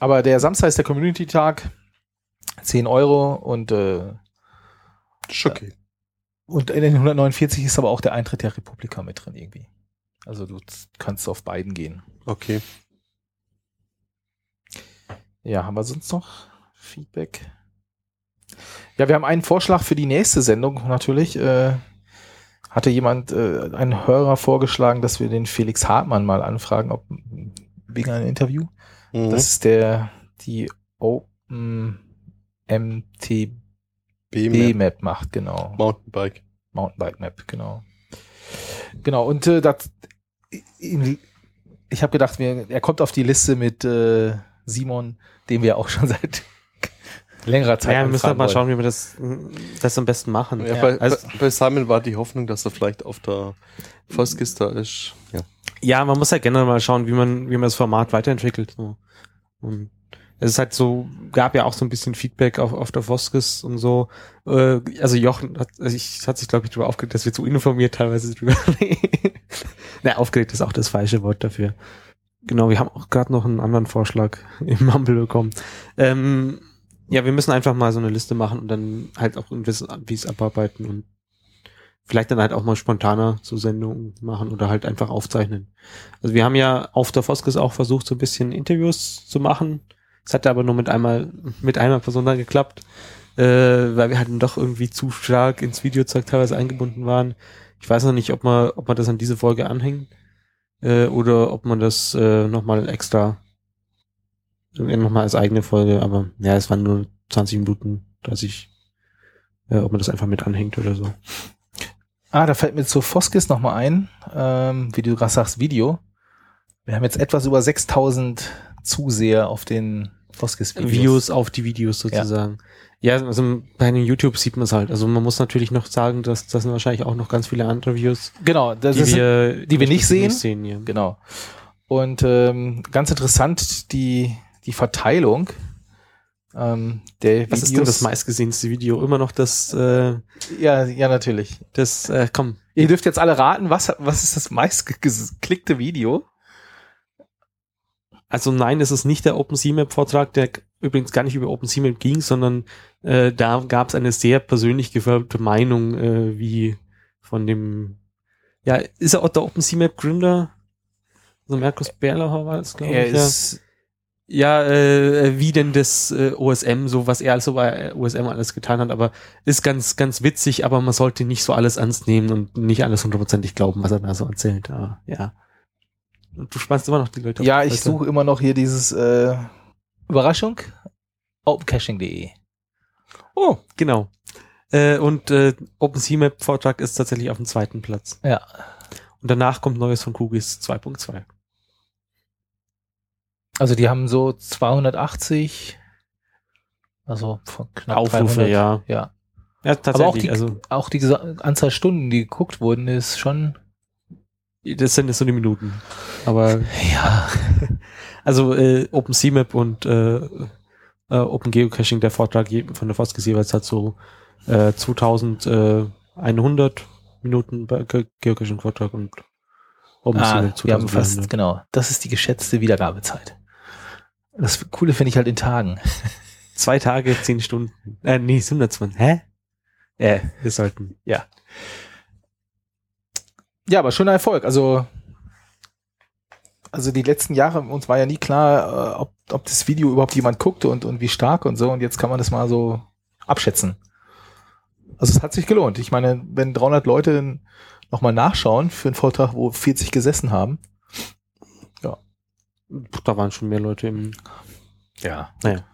Aber der Samstag ist der Community-Tag. 10 Euro und äh, ist okay. Und in den 149 ist aber auch der Eintritt der Republika mit drin irgendwie. Also du kannst auf beiden gehen. Okay. Ja, haben wir sonst noch Feedback? Ja, wir haben einen Vorschlag für die nächste Sendung natürlich. Äh, hatte jemand, äh, ein Hörer vorgeschlagen, dass wir den Felix Hartmann mal anfragen, ob wegen einem Interview. Mhm. Das ist der, die Open MTB B-Map, Map macht, genau. Mountainbike. Mountainbike Map, genau. Genau, und äh, das, ich, ich habe gedacht, wir, er kommt auf die Liste mit äh, Simon, den wir auch schon seit längerer Zeit ja, wir müssen halt mal schauen, wie wir das, das am besten machen. Ja, Ja, bei, also- bei, Simon war die Hoffnung, dass er vielleicht auf der Foskis da ist. Ja. Ja, man muss ja generell mal schauen, wie man, wie man das Format weiterentwickelt. So. Und es ist halt so, gab ja auch so ein bisschen Feedback auf, auf der Voskis und so. Äh, also Jochen hat, also ich, hat sich, glaube ich, darüber aufgeregt, dass wir zu informiert teilweise drüber reden. Na, aufgeregt ist auch das falsche Wort dafür. Genau, wir haben auch gerade noch einen anderen Vorschlag im Mumble bekommen. Ähm, ja, wir müssen einfach mal so eine Liste machen und dann halt auch irgendwie wie es abarbeiten und vielleicht dann halt auch mal spontaner so Sendungen machen oder halt einfach aufzeichnen. Also wir haben ja auf der Foskes auch versucht, so ein bisschen Interviews zu machen. Es hat aber nur mit einmal, mit einer Person dann geklappt, äh, weil wir halt doch irgendwie zu stark ins Videozeug teilweise eingebunden waren. Ich weiß noch nicht, ob man, ob man das an diese Folge anhängt äh, oder ob man das äh, nochmal extra nochmal als eigene Folge, aber ja, es waren nur 20 Minuten, 30, äh, ob man das einfach mit anhängt oder so. Ah, da fällt mir zu Foskis nochmal ein, ähm, wie du gerade sagst, Video. Wir haben jetzt etwas über 6000 Zuseher auf den Foskis-Videos. Views auf die Videos sozusagen. Ja, also bei den YouTube sieht man es halt. Also man muss natürlich noch sagen, dass das sind wahrscheinlich auch noch ganz viele andere Views, Genau, das die ist, wir, die wir nicht sehen. Nicht sehen ja. Genau. Und ähm, ganz interessant die, die Verteilung ähm, der Was ist denn das meistgesehenste Video? Immer noch das, äh, Ja, ja, natürlich. das, äh, komm. Ihr dürft jetzt alle raten, was, was ist das meistgeklickte Video? Also nein, es ist nicht der OpenCMap-Vortrag, der übrigens gar nicht über OpenCMap ging, sondern äh, da gab es eine sehr persönlich gefärbte Meinung, äh, wie von dem, ja, ist er auch der OpenCMap Gründer? Also Markus Berlauer war es, glaube Er ich. Ja. ist, Ja, äh, wie denn das äh, OSM, so was er also bei OSM alles getan hat, aber ist ganz, ganz witzig, aber man sollte nicht so alles ernst nehmen und nicht alles hundertprozentig glauben, was er da so erzählt. Aber, ja. Und du spannst immer noch die Leute. ja, ich suche immer noch hier dieses äh, Überraschung. Opencaching.de. Oh, genau. Äh, und äh, OpenCMap Vortrag ist tatsächlich auf dem zweiten Platz. Ja. Und danach kommt Neues von Kugis 2.2. Also die haben so 280, also von knapp Aufrufe, 300. ja. ja. Ja, Aber auch tatsächlich. die, also, auch die Anzahl Stunden, die geguckt wurden, ist schon. das sind jetzt so die Minuten. Aber Ja. Also äh, OpenCMap und äh, äh, Open Geocaching, der Vortrag von der Foskis jeweils hat so äh, 2100 Minuten bei Ge Geocaching-Vortrag und Ah, wir haben 2400. fast, genau. Das ist die geschätzte Wiedergabezeit. Das Coole finde ich halt in Tagen. Zwei Tage, zehn Stunden. Äh, nee, 120. Hä? Äh, wir sollten. Ja, aber schöner Erfolg. Also, also die letzten Jahre, uns war ja nie klar, äh, ob, ob das Video überhaupt jemand guckte und, und wie stark und so. Und jetzt kann man das mal so abschätzen. Also es hat sich gelohnt. Ich meine, wenn 300 Leute nochmal nachschauen für einen Vortrag, wo 40 gesessen haben. Da waren schon mehr Leute im. Ja. Naja.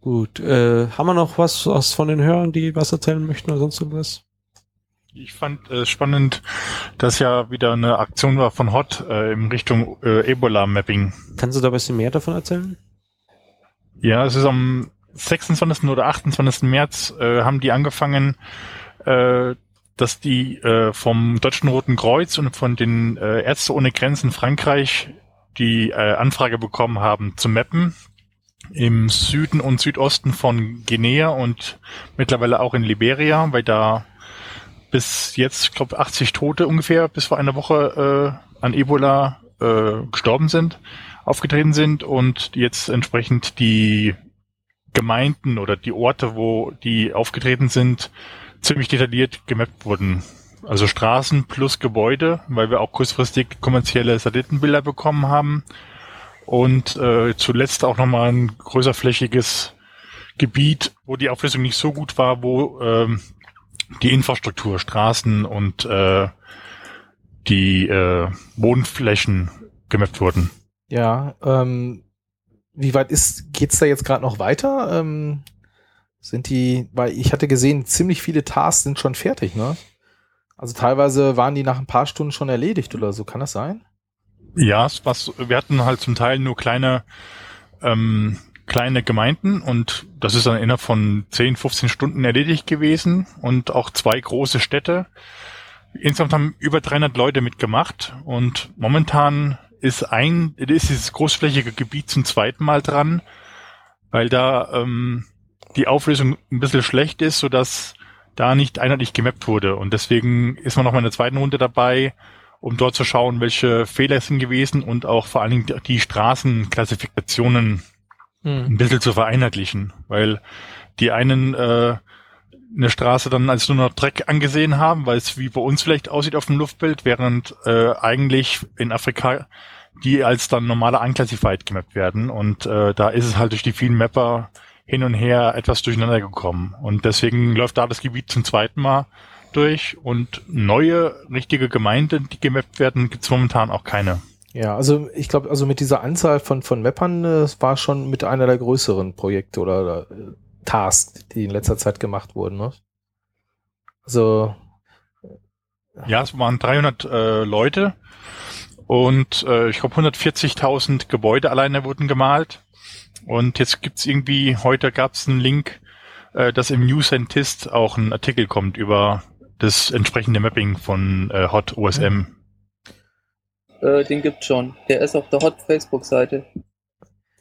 Gut. Äh, haben wir noch was, was von den Hörern, die was erzählen möchten oder sonst irgendwas? Ich fand es spannend, dass ja wieder eine Aktion war von HOT äh, in Richtung äh, Ebola-Mapping. Kannst du da ein bisschen mehr davon erzählen? Ja, es ist am 26. oder 28. März äh, haben die angefangen, äh, dass die äh, vom Deutschen Roten Kreuz und von den äh, Ärzte ohne Grenzen Frankreich die äh, Anfrage bekommen haben zu mappen im Süden und Südosten von Guinea und mittlerweile auch in Liberia, weil da bis jetzt, ich glaube, 80 Tote ungefähr bis vor einer Woche äh, an Ebola äh, gestorben sind, aufgetreten sind und jetzt entsprechend die Gemeinden oder die Orte, wo die aufgetreten sind, ziemlich detailliert gemappt wurden. Also Straßen plus Gebäude, weil wir auch kurzfristig kommerzielle Satellitenbilder bekommen haben. Und äh, zuletzt auch nochmal ein größerflächiges Gebiet, wo die Auflösung nicht so gut war, wo ähm, die Infrastruktur, Straßen und äh, die äh, Wohnflächen gemappt wurden. Ja, ähm, wie weit ist, geht's da jetzt gerade noch weiter? Ähm, sind die, weil ich hatte gesehen, ziemlich viele Tasks sind schon fertig, ne? Also teilweise waren die nach ein paar Stunden schon erledigt oder so, kann das sein? Ja, es war, so- wir hatten halt zum Teil nur kleine, ähm, kleine Gemeinden und das ist dann innerhalb von 10, 15 Stunden erledigt gewesen und auch zwei große Städte. Insgesamt haben über 300 Leute mitgemacht und momentan ist ein, ist dieses großflächige Gebiet zum zweiten Mal dran, weil da ähm, die Auflösung ein bisschen schlecht ist, sodass da nicht einheitlich gemappt wurde. Und deswegen ist man noch mal in der zweiten Runde dabei, um dort zu schauen, welche Fehler sind gewesen und auch vor allen Dingen die Straßenklassifikationen ein bisschen zu vereinheitlichen, weil die einen äh, eine Straße dann als nur noch Dreck angesehen haben, weil es wie bei uns vielleicht aussieht auf dem Luftbild, während äh, eigentlich in Afrika die als dann normale unclassified gemappt werden. Und äh, da ist es halt durch die vielen Mapper hin und her etwas durcheinander gekommen und deswegen läuft da das Gebiet zum zweiten Mal durch und neue richtige Gemeinden, die gemappt werden, gibt's momentan auch keine. Ja, also ich glaube, also mit dieser Anzahl von, von Mappern, äh, es war schon mit einer der größeren Projekte oder äh, Tasks, die in letzter Zeit gemacht wurden. Ne? Also, Ja, es waren 300 äh, Leute und äh, ich glaube 140.000 Gebäude alleine wurden gemalt. Und jetzt gibt's irgendwie, heute gab's einen Link, äh, dass im New Scientist auch ein Artikel kommt über das entsprechende Mapping von äh, Hot OSM. Äh, den gibt's schon. Der ist auf der Hot Facebook-Seite.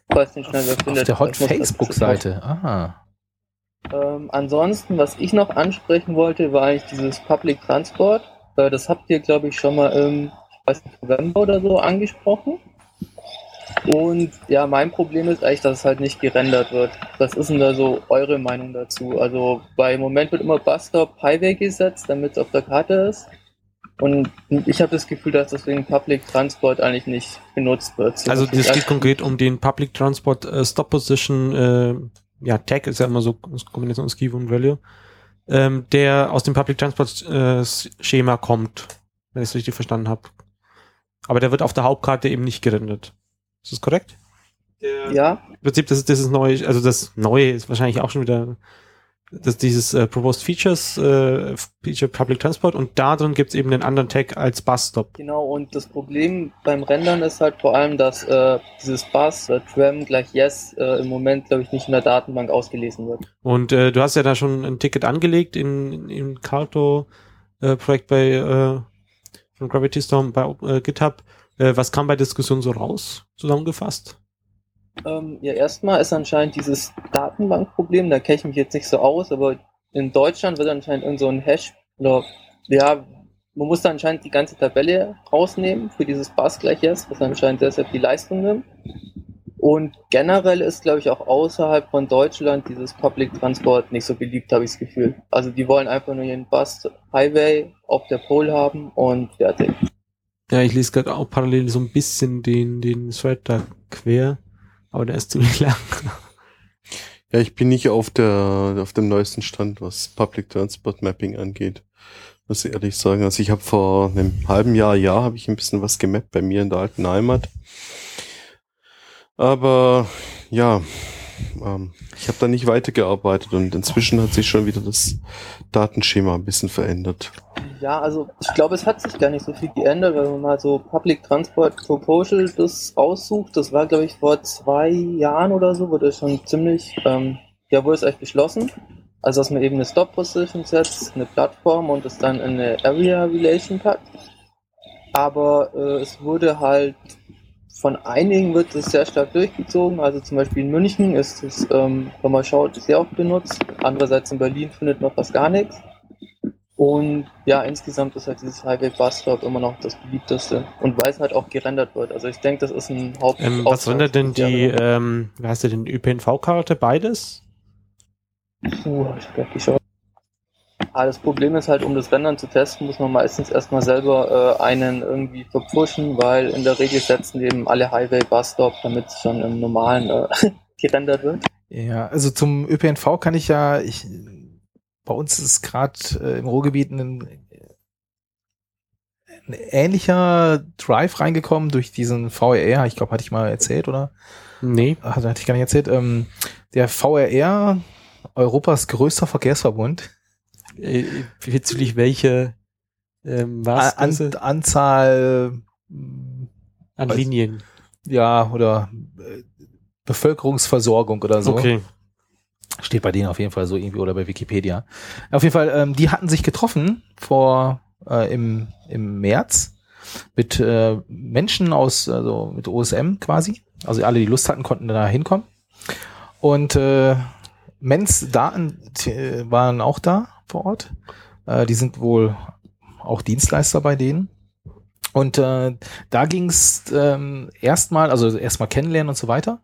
Ich weiß nicht schnell, wer auf findet. der Hot Facebook-Seite. Aha. Ähm, ansonsten, was ich noch ansprechen wollte, war eigentlich dieses Public Transport. Äh, das habt ihr, glaube ich, schon mal im, ich weiß nicht, November oder so angesprochen. Und ja, mein Problem ist eigentlich, dass es halt nicht gerendert wird. Was ist denn da so eure Meinung dazu? Also, bei Moment wird immer Busstop Highway gesetzt, damit es auf der Karte ist. Und ich habe das Gefühl, dass deswegen Public Transport eigentlich nicht genutzt wird. So Also das geht konkret um den Public Transport äh, Stop Position, äh, ja, Tag ist ja immer so Kombination aus Key und Value, ähm, der aus dem Public Transport äh, Schema kommt, wenn ich es richtig verstanden habe. Aber der wird auf der Hauptkarte eben nicht gerendert. Ist das korrekt? Ja, Im Prinzip, das ist, das ist neu, also das Neue ist wahrscheinlich auch schon wieder das, dieses äh, Proposed Features, äh, Feature Public Transport und da drin gibt's eben einen anderen Tag als Bus Stop. genau. Und das Problem beim Rendern ist halt vor allem, dass äh, dieses Bus, äh, Tram gleich Yes, äh, im Moment, glaube ich, nicht in der Datenbank ausgelesen wird. Und äh, du hast ja da schon ein Ticket angelegt in, in, im Carto-Projekt bei äh, von Gravity Storm bei äh, GitHub. Äh, was kam bei Diskussion so raus, zusammengefasst? Ähm, ja, erstmal ist anscheinend dieses Datenbankproblem, da kenne ich mich jetzt nicht so aus, aber in Deutschland wird anscheinend irgend so ein Hash oder ja, man muss da anscheinend die ganze Tabelle rausnehmen für dieses Bus gleich jetzt, was anscheinend deshalb die Leistung nimmt. Und generell ist, glaube ich, auch außerhalb von Deutschland dieses Public Transport nicht so beliebt, habe ich das Gefühl. Also die wollen einfach nur ihren Bus Highway auf der Pole haben und fertig. Ja, ich lese gerade auch parallel so ein bisschen den, den Thread da quer, aber der ist ziemlich lang. Ja, ich bin nicht auf der auf dem neuesten Stand, was Public Transport Mapping angeht. Muss ich ehrlich sagen. Also ich habe vor einem halben Jahr, Jahr, habe ich ein bisschen was gemappt bei mir in der alten Heimat. Aber ja, ähm, ich habe da nicht weitergearbeitet und inzwischen hat sich schon wieder das Datenschema ein bisschen verändert. Ja, also ich glaube, es hat sich gar nicht so viel geändert, wenn man mal so Public Transport Proposal das raussucht. Das war, glaube ich, vor zwei Jahren oder so, wurde schon ziemlich, ähm, ja, wurde es eigentlich beschlossen. Also, dass man eben eine Stop Position setzt, eine Plattform und es dann in eine Area Relation packt. Aber äh, es wurde halt von einigen wird es sehr stark durchgezogen. Also zum Beispiel in München ist es, ähm, wenn man schaut, sehr oft benutzt. Andererseits in Berlin findet man fast gar nichts. Und ja, insgesamt ist halt dieses Highway Bus Stop immer noch das beliebteste. Und weil es halt auch gerendert wird. Also ich denke, das ist ein Haupt. Ähm, was rendert denn die, ähm, wie heißt denn, ÖPNV-Karte? Beides? Puh, hab ich grad geschaut. Ah, das Problem ist halt, um das Rendern zu testen, muss man meistens erstmal selber äh, einen irgendwie verpushen, weil in der Regel setzen eben alle Highway Bus Stop, damit es schon im normalen äh, gerendert wird. Ja, also zum ÖPNV kann ich ja, ich, bei uns ist gerade äh, im Ruhrgebiet ein, ein ähnlicher Drive reingekommen durch diesen VRR, ich glaube, hatte ich mal erzählt, oder? Nee. Ach, hatte ich gar nicht erzählt. Ähm, der VRR, Europas größter Verkehrsverbund, Äh, bezüglich welche ähm, was? An? Anzahl, An weiß- Linien. ja, oder äh, Bevölkerungsversorgung oder so. Okay. Steht bei denen auf jeden Fall so irgendwie oder bei Wikipedia. Auf jeden Fall, ähm, die hatten sich getroffen vor äh, im, im März mit äh, Menschen aus, also mit OSM quasi. Also alle, die Lust hatten, konnten da hinkommen. Und äh, Mens Daten äh, waren auch da vor Ort. Äh, die sind wohl auch Dienstleister bei denen. Und äh, da ging es ähm, erstmal, also erstmal kennenlernen und so weiter.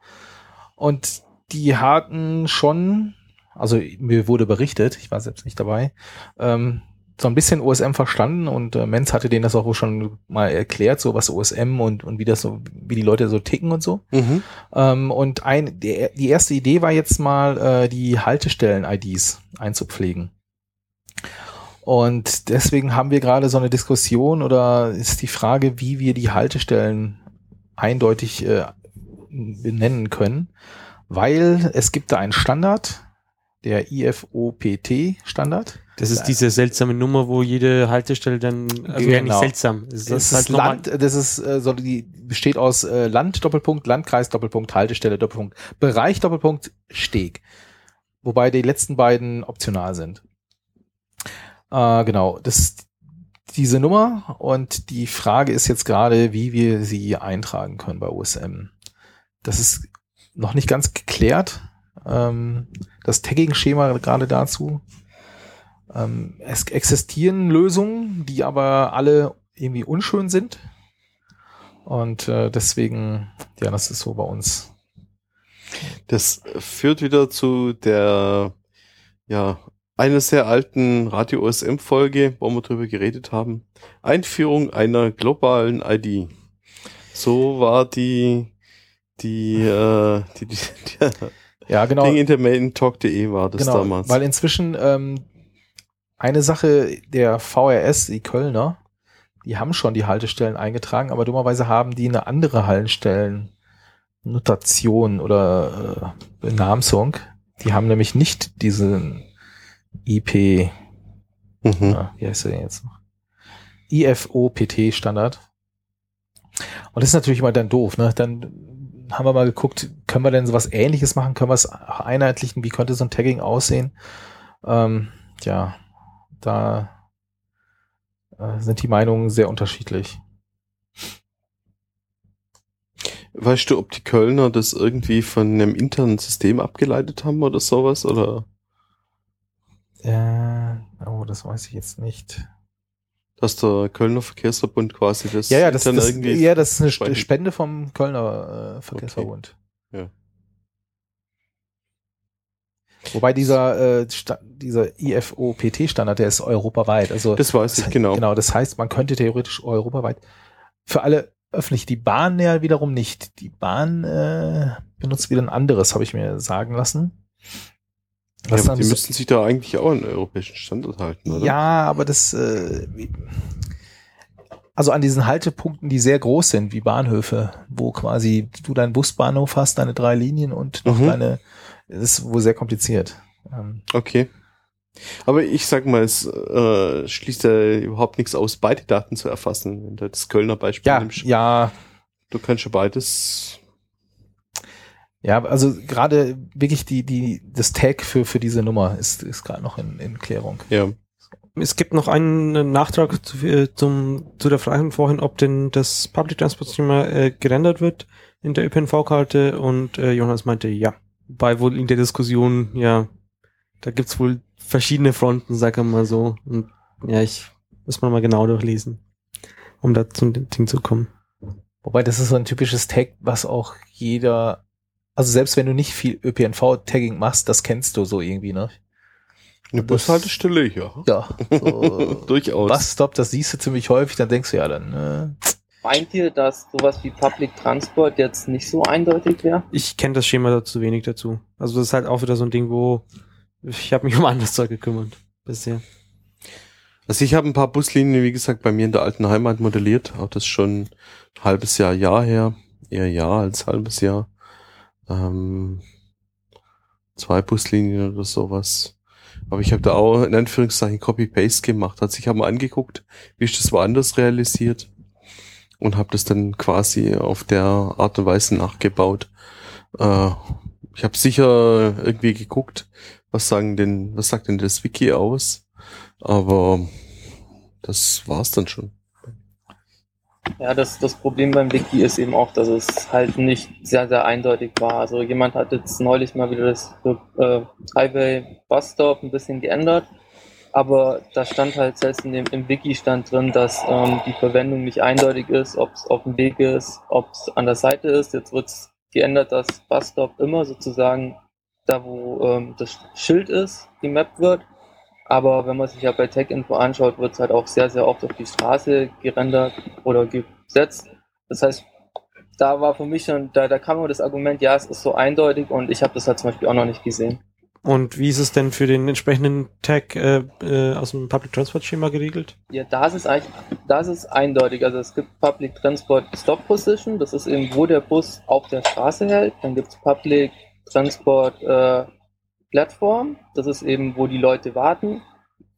Und die hatten schon, also mir wurde berichtet, ich war selbst nicht dabei, ähm, so ein bisschen OSM verstanden und äh, Menz hatte denen das auch schon mal erklärt, so was OSM und, und wie das so, wie die Leute so ticken und so. Mhm. Ähm, und ein, die, die erste Idee war jetzt mal, äh, die Haltestellen-IDs einzupflegen. Und deswegen haben wir gerade so eine Diskussion oder ist die Frage, wie wir die Haltestellen eindeutig äh, benennen können, weil es gibt da einen Standard, der IFOPT-Standard. Das ist diese seltsame Nummer, wo jede Haltestelle dann, also ja nicht Genau. seltsam. Das, Das, ist halt Land, das ist äh, so die besteht aus äh, Land Doppelpunkt, Landkreis Doppelpunkt, Haltestelle Doppelpunkt, Bereich Doppelpunkt, Steg. Wobei die letzten beiden optional sind. Äh, genau, das ist diese Nummer und die Frage ist jetzt gerade, wie wir sie eintragen können bei OSM. Das ist noch nicht ganz geklärt. Ähm, das Tagging-Schema gerade dazu. Ähm, es existieren Lösungen, die aber alle irgendwie unschön sind. Und äh, deswegen Ja, das ist so bei uns. Das führt wieder zu der, ja, einer sehr alten Radio OSM Folge, wo wir drüber geredet haben. Einführung einer globalen ID. So war die, die, äh, die, die, die Ja, genau. Ding Intermain-Talk.de war das genau, damals. Weil inzwischen ähm, eine Sache der VRS, die Kölner, die haben schon die Haltestellen eingetragen, aber dummerweise haben die eine andere Haltestellennotation oder äh, Benamsung. Die haben nämlich nicht diesen IP, mhm. ja, wie heißt der denn jetzt noch? IFOPT-Standard. Und das ist natürlich immer dann doof, ne? Dann haben wir mal geguckt, können wir denn sowas ähnliches machen? Können wir es einheitlichen? Wie könnte so ein Tagging aussehen? Ähm, ja, da äh, sind die Meinungen sehr unterschiedlich. Weißt du, ob die Kölner das irgendwie von einem internen System abgeleitet haben oder sowas? Oder Äh, oh, das weiß ich jetzt nicht. dass der Kölner Verkehrsverbund quasi das Ja, ja, das, das, irgendwie ja, das ist eine speichert? Spende vom Kölner äh, Verkehrsverbund. Ja. Wobei dieser, äh, dieser IFO-PT-Standard, der ist europaweit. Also Das weiß ich, genau. Genau, das heißt, man könnte theoretisch europaweit für alle öffentlich, die Bahn ja wiederum nicht. Die Bahn äh, benutzt wieder ein anderes, habe ich mir sagen lassen. Ja, Was dann die so- müssten sich da eigentlich auch an den europäischen Standard halten, oder? Ja, aber das, äh, also an diesen Haltepunkten, die sehr groß sind, wie Bahnhöfe, wo quasi du deinen Busbahnhof hast, deine drei Linien und noch Mhm. deine, das ist wohl sehr kompliziert. Ähm, Okay. Aber ich sag mal, es äh, schließt ja überhaupt nichts aus, beide Daten zu erfassen. Wenn du das Kölner Beispiel ja, nimmst, ja, du kannst ja beides. Ja, also gerade wirklich die, die, das Tag für, für diese Nummer ist, ist gerade noch in, in Klärung. Ja. Es gibt noch einen Nachtrag zu, äh, zum, zu der Frage vorhin, ob denn das Public Transport Schema äh, gerendert wird in der ÖPNV-Karte und äh, Jonas meinte ja. Bei wohl in der Diskussion, ja, da gibt's wohl verschiedene Fronten, sag ich mal so. Und ja, ich muss mal mal genau durchlesen, um da zum Ding zu kommen. Wobei das ist so ein typisches Tag, was auch jeder, also selbst wenn du nicht viel ÖPNV-Tagging machst, das kennst du so irgendwie, ne? Eine das- Bushaltestelle, ja. Ja. So, Durchaus. Busstop, das siehst du ziemlich häufig, dann denkst du ja dann, äh, Meint ihr, dass sowas wie Public Transport jetzt nicht so eindeutig wäre? Ich kenne das Schema dazu wenig dazu. Also das ist halt auch wieder so ein Ding, wo ich habe mich um anderes Zeug gekümmert bisher. Also ich habe ein paar Buslinien, wie gesagt, bei mir in der alten Heimat modelliert. Auch das schon ein halbes Jahr, Jahr her. Eher Jahr als halbes Jahr. Ähm, zwei Buslinien oder sowas. Aber ich habe da auch in Anführungszeichen Copy-Paste gemacht. Also ich habe mal angeguckt, wie ist das woanders realisiert und habe das dann quasi auf der Art und Weise nachgebaut. Äh, ich habe sicher irgendwie geguckt, was sagen denn, was sagt denn das Wiki aus? Aber das war's dann schon. Ja, das, das Problem beim Wiki ist eben auch, dass es halt nicht sehr, sehr eindeutig war. Also jemand hat jetzt neulich mal wieder das äh, Highway Bus Stop ein bisschen geändert, aber da stand halt selbst in dem, im Wiki stand drin, dass ähm, die Verwendung nicht eindeutig ist, ob es auf dem Weg ist, ob es an der Seite ist. Jetzt wird es geändert, dass Bus Stop immer sozusagen da, wo ähm, das Schild ist, gemappt wird. Aber wenn man sich ja bei TechInfo anschaut, wird es halt auch sehr, sehr oft auf die Straße gerendert oder gesetzt. Das heißt, da war für mich schon, da, da kam immer das Argument, ja, es ist so eindeutig und ich habe das halt zum Beispiel auch noch nicht gesehen. Und wie ist es denn für den entsprechenden Tag äh, äh, aus dem Public Transport Schema geregelt? Ja, da ist es eigentlich, da ist es eindeutig. Also es gibt Public Transport Stop Position, das ist eben, wo der Bus auf der Straße hält. Dann gibt es Public Transport äh, Plattform, das ist eben, wo die Leute warten.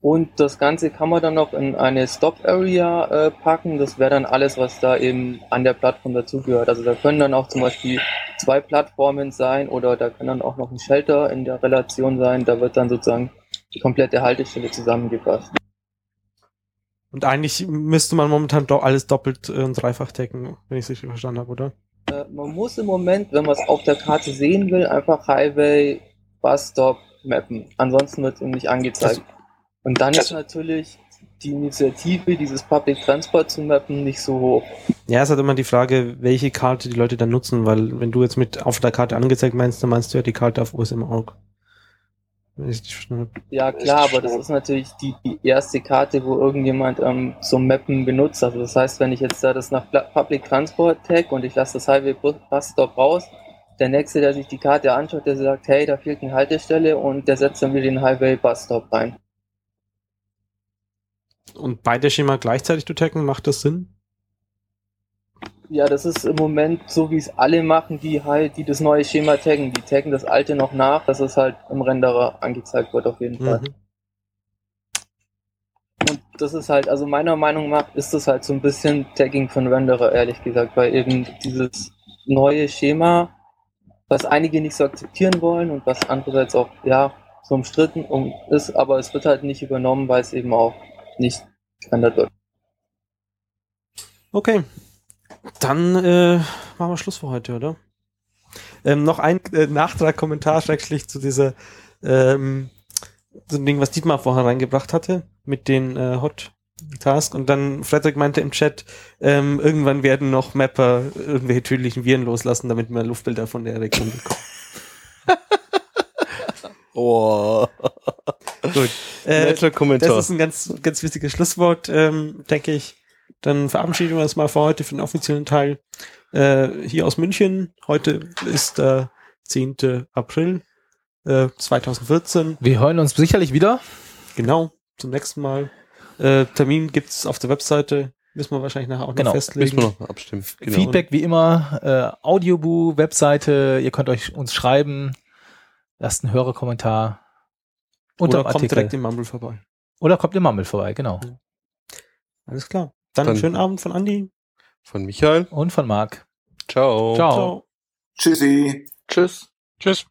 Und das Ganze kann man dann noch in eine Stop Area äh, packen. Das wäre dann alles, was da eben an der Plattform dazugehört. Also da können dann auch zum Beispiel zwei Plattformen sein oder da kann dann auch noch ein Shelter in der Relation sein. Da wird dann sozusagen die komplette Haltestelle zusammengefasst. Und eigentlich müsste man momentan doch alles doppelt äh, und dreifach decken, wenn ich es richtig verstanden habe, oder? Äh, man muss im Moment, wenn man es auf der Karte sehen will, einfach Highway, Bus Stop mappen. Ansonsten wird es ihm nicht angezeigt. Und dann ist natürlich die Initiative, dieses Public Transport zu mappen, nicht so hoch. Ja, es hat immer die Frage, welche Karte die Leute dann nutzen, weil wenn du jetzt mit auf der Karte angezeigt meinst, dann meinst du ja die Karte auf OSM.org. Wenn ich dich verstanden habe. Ja klar, aber das ist natürlich die, die erste Karte, wo irgendjemand ähm, so Mappen benutzt. Also das heißt, wenn ich jetzt da das nach Public Transport tag und ich lasse das Highway Bus Bus Stop raus, der nächste, der sich die Karte anschaut, der sagt, hey, da fehlt eine Haltestelle und der setzt dann wieder den Highway Bus Stop rein. Und beide Schema gleichzeitig zu taggen, macht das Sinn? Ja, das ist im Moment so, wie es alle machen, die halt, die das neue Schema taggen. Die taggen das alte noch nach, dass es halt im Renderer angezeigt wird auf jeden Fall. Mhm. Und das ist halt, also meiner Meinung nach ist das halt so ein bisschen Tagging von Renderer, ehrlich gesagt, weil eben dieses neue Schema, was einige nicht so akzeptieren wollen und was andererseits auch, ja, so umstritten um ist, aber es wird halt nicht übernommen, weil es eben auch nicht geändert wird. Okay. Dann äh, machen wir Schluss für heute, oder? Ähm, noch ein äh, Nachtrag, Kommentar schrecklich zu dieser ähm, so ein Ding, was Dietmar vorher reingebracht hatte, mit den äh, Hot Task. Und dann Frederik meinte im Chat, ähm, irgendwann werden noch Mapper irgendwelche tödlichen Viren loslassen, damit wir Luftbilder von der Region bekommen. Oh. Gut. Äh, Netter Kommentar. Das ist ein ganz, ganz wichtiges Schlusswort, ähm, denke ich. Dann verabschieden wir uns mal für heute für den offiziellen Teil. Äh, hier aus München. Heute ist der 10. April äh, 2014. Wir hören uns sicherlich wieder. Genau, zum nächsten Mal. Äh, Termin gibt's auf der Webseite. Müssen wir wahrscheinlich nachher auch Genau, noch Müssen festlegen. wir noch abstimmen. Genau. Feedback wie immer, äh, Audioboo, Webseite, ihr könnt euch uns schreiben, lasst einen Hörerkommentar unter Oder kommt Artikel. direkt im Mumble vorbei. Oder kommt im Mammel vorbei, genau. Alles klar. Dann, Dann- schönen Abend von Andi. Von Michael. Und von Marc. Ciao. Ciao. Ciao. Tschüssi. Tschüss. Tschüss.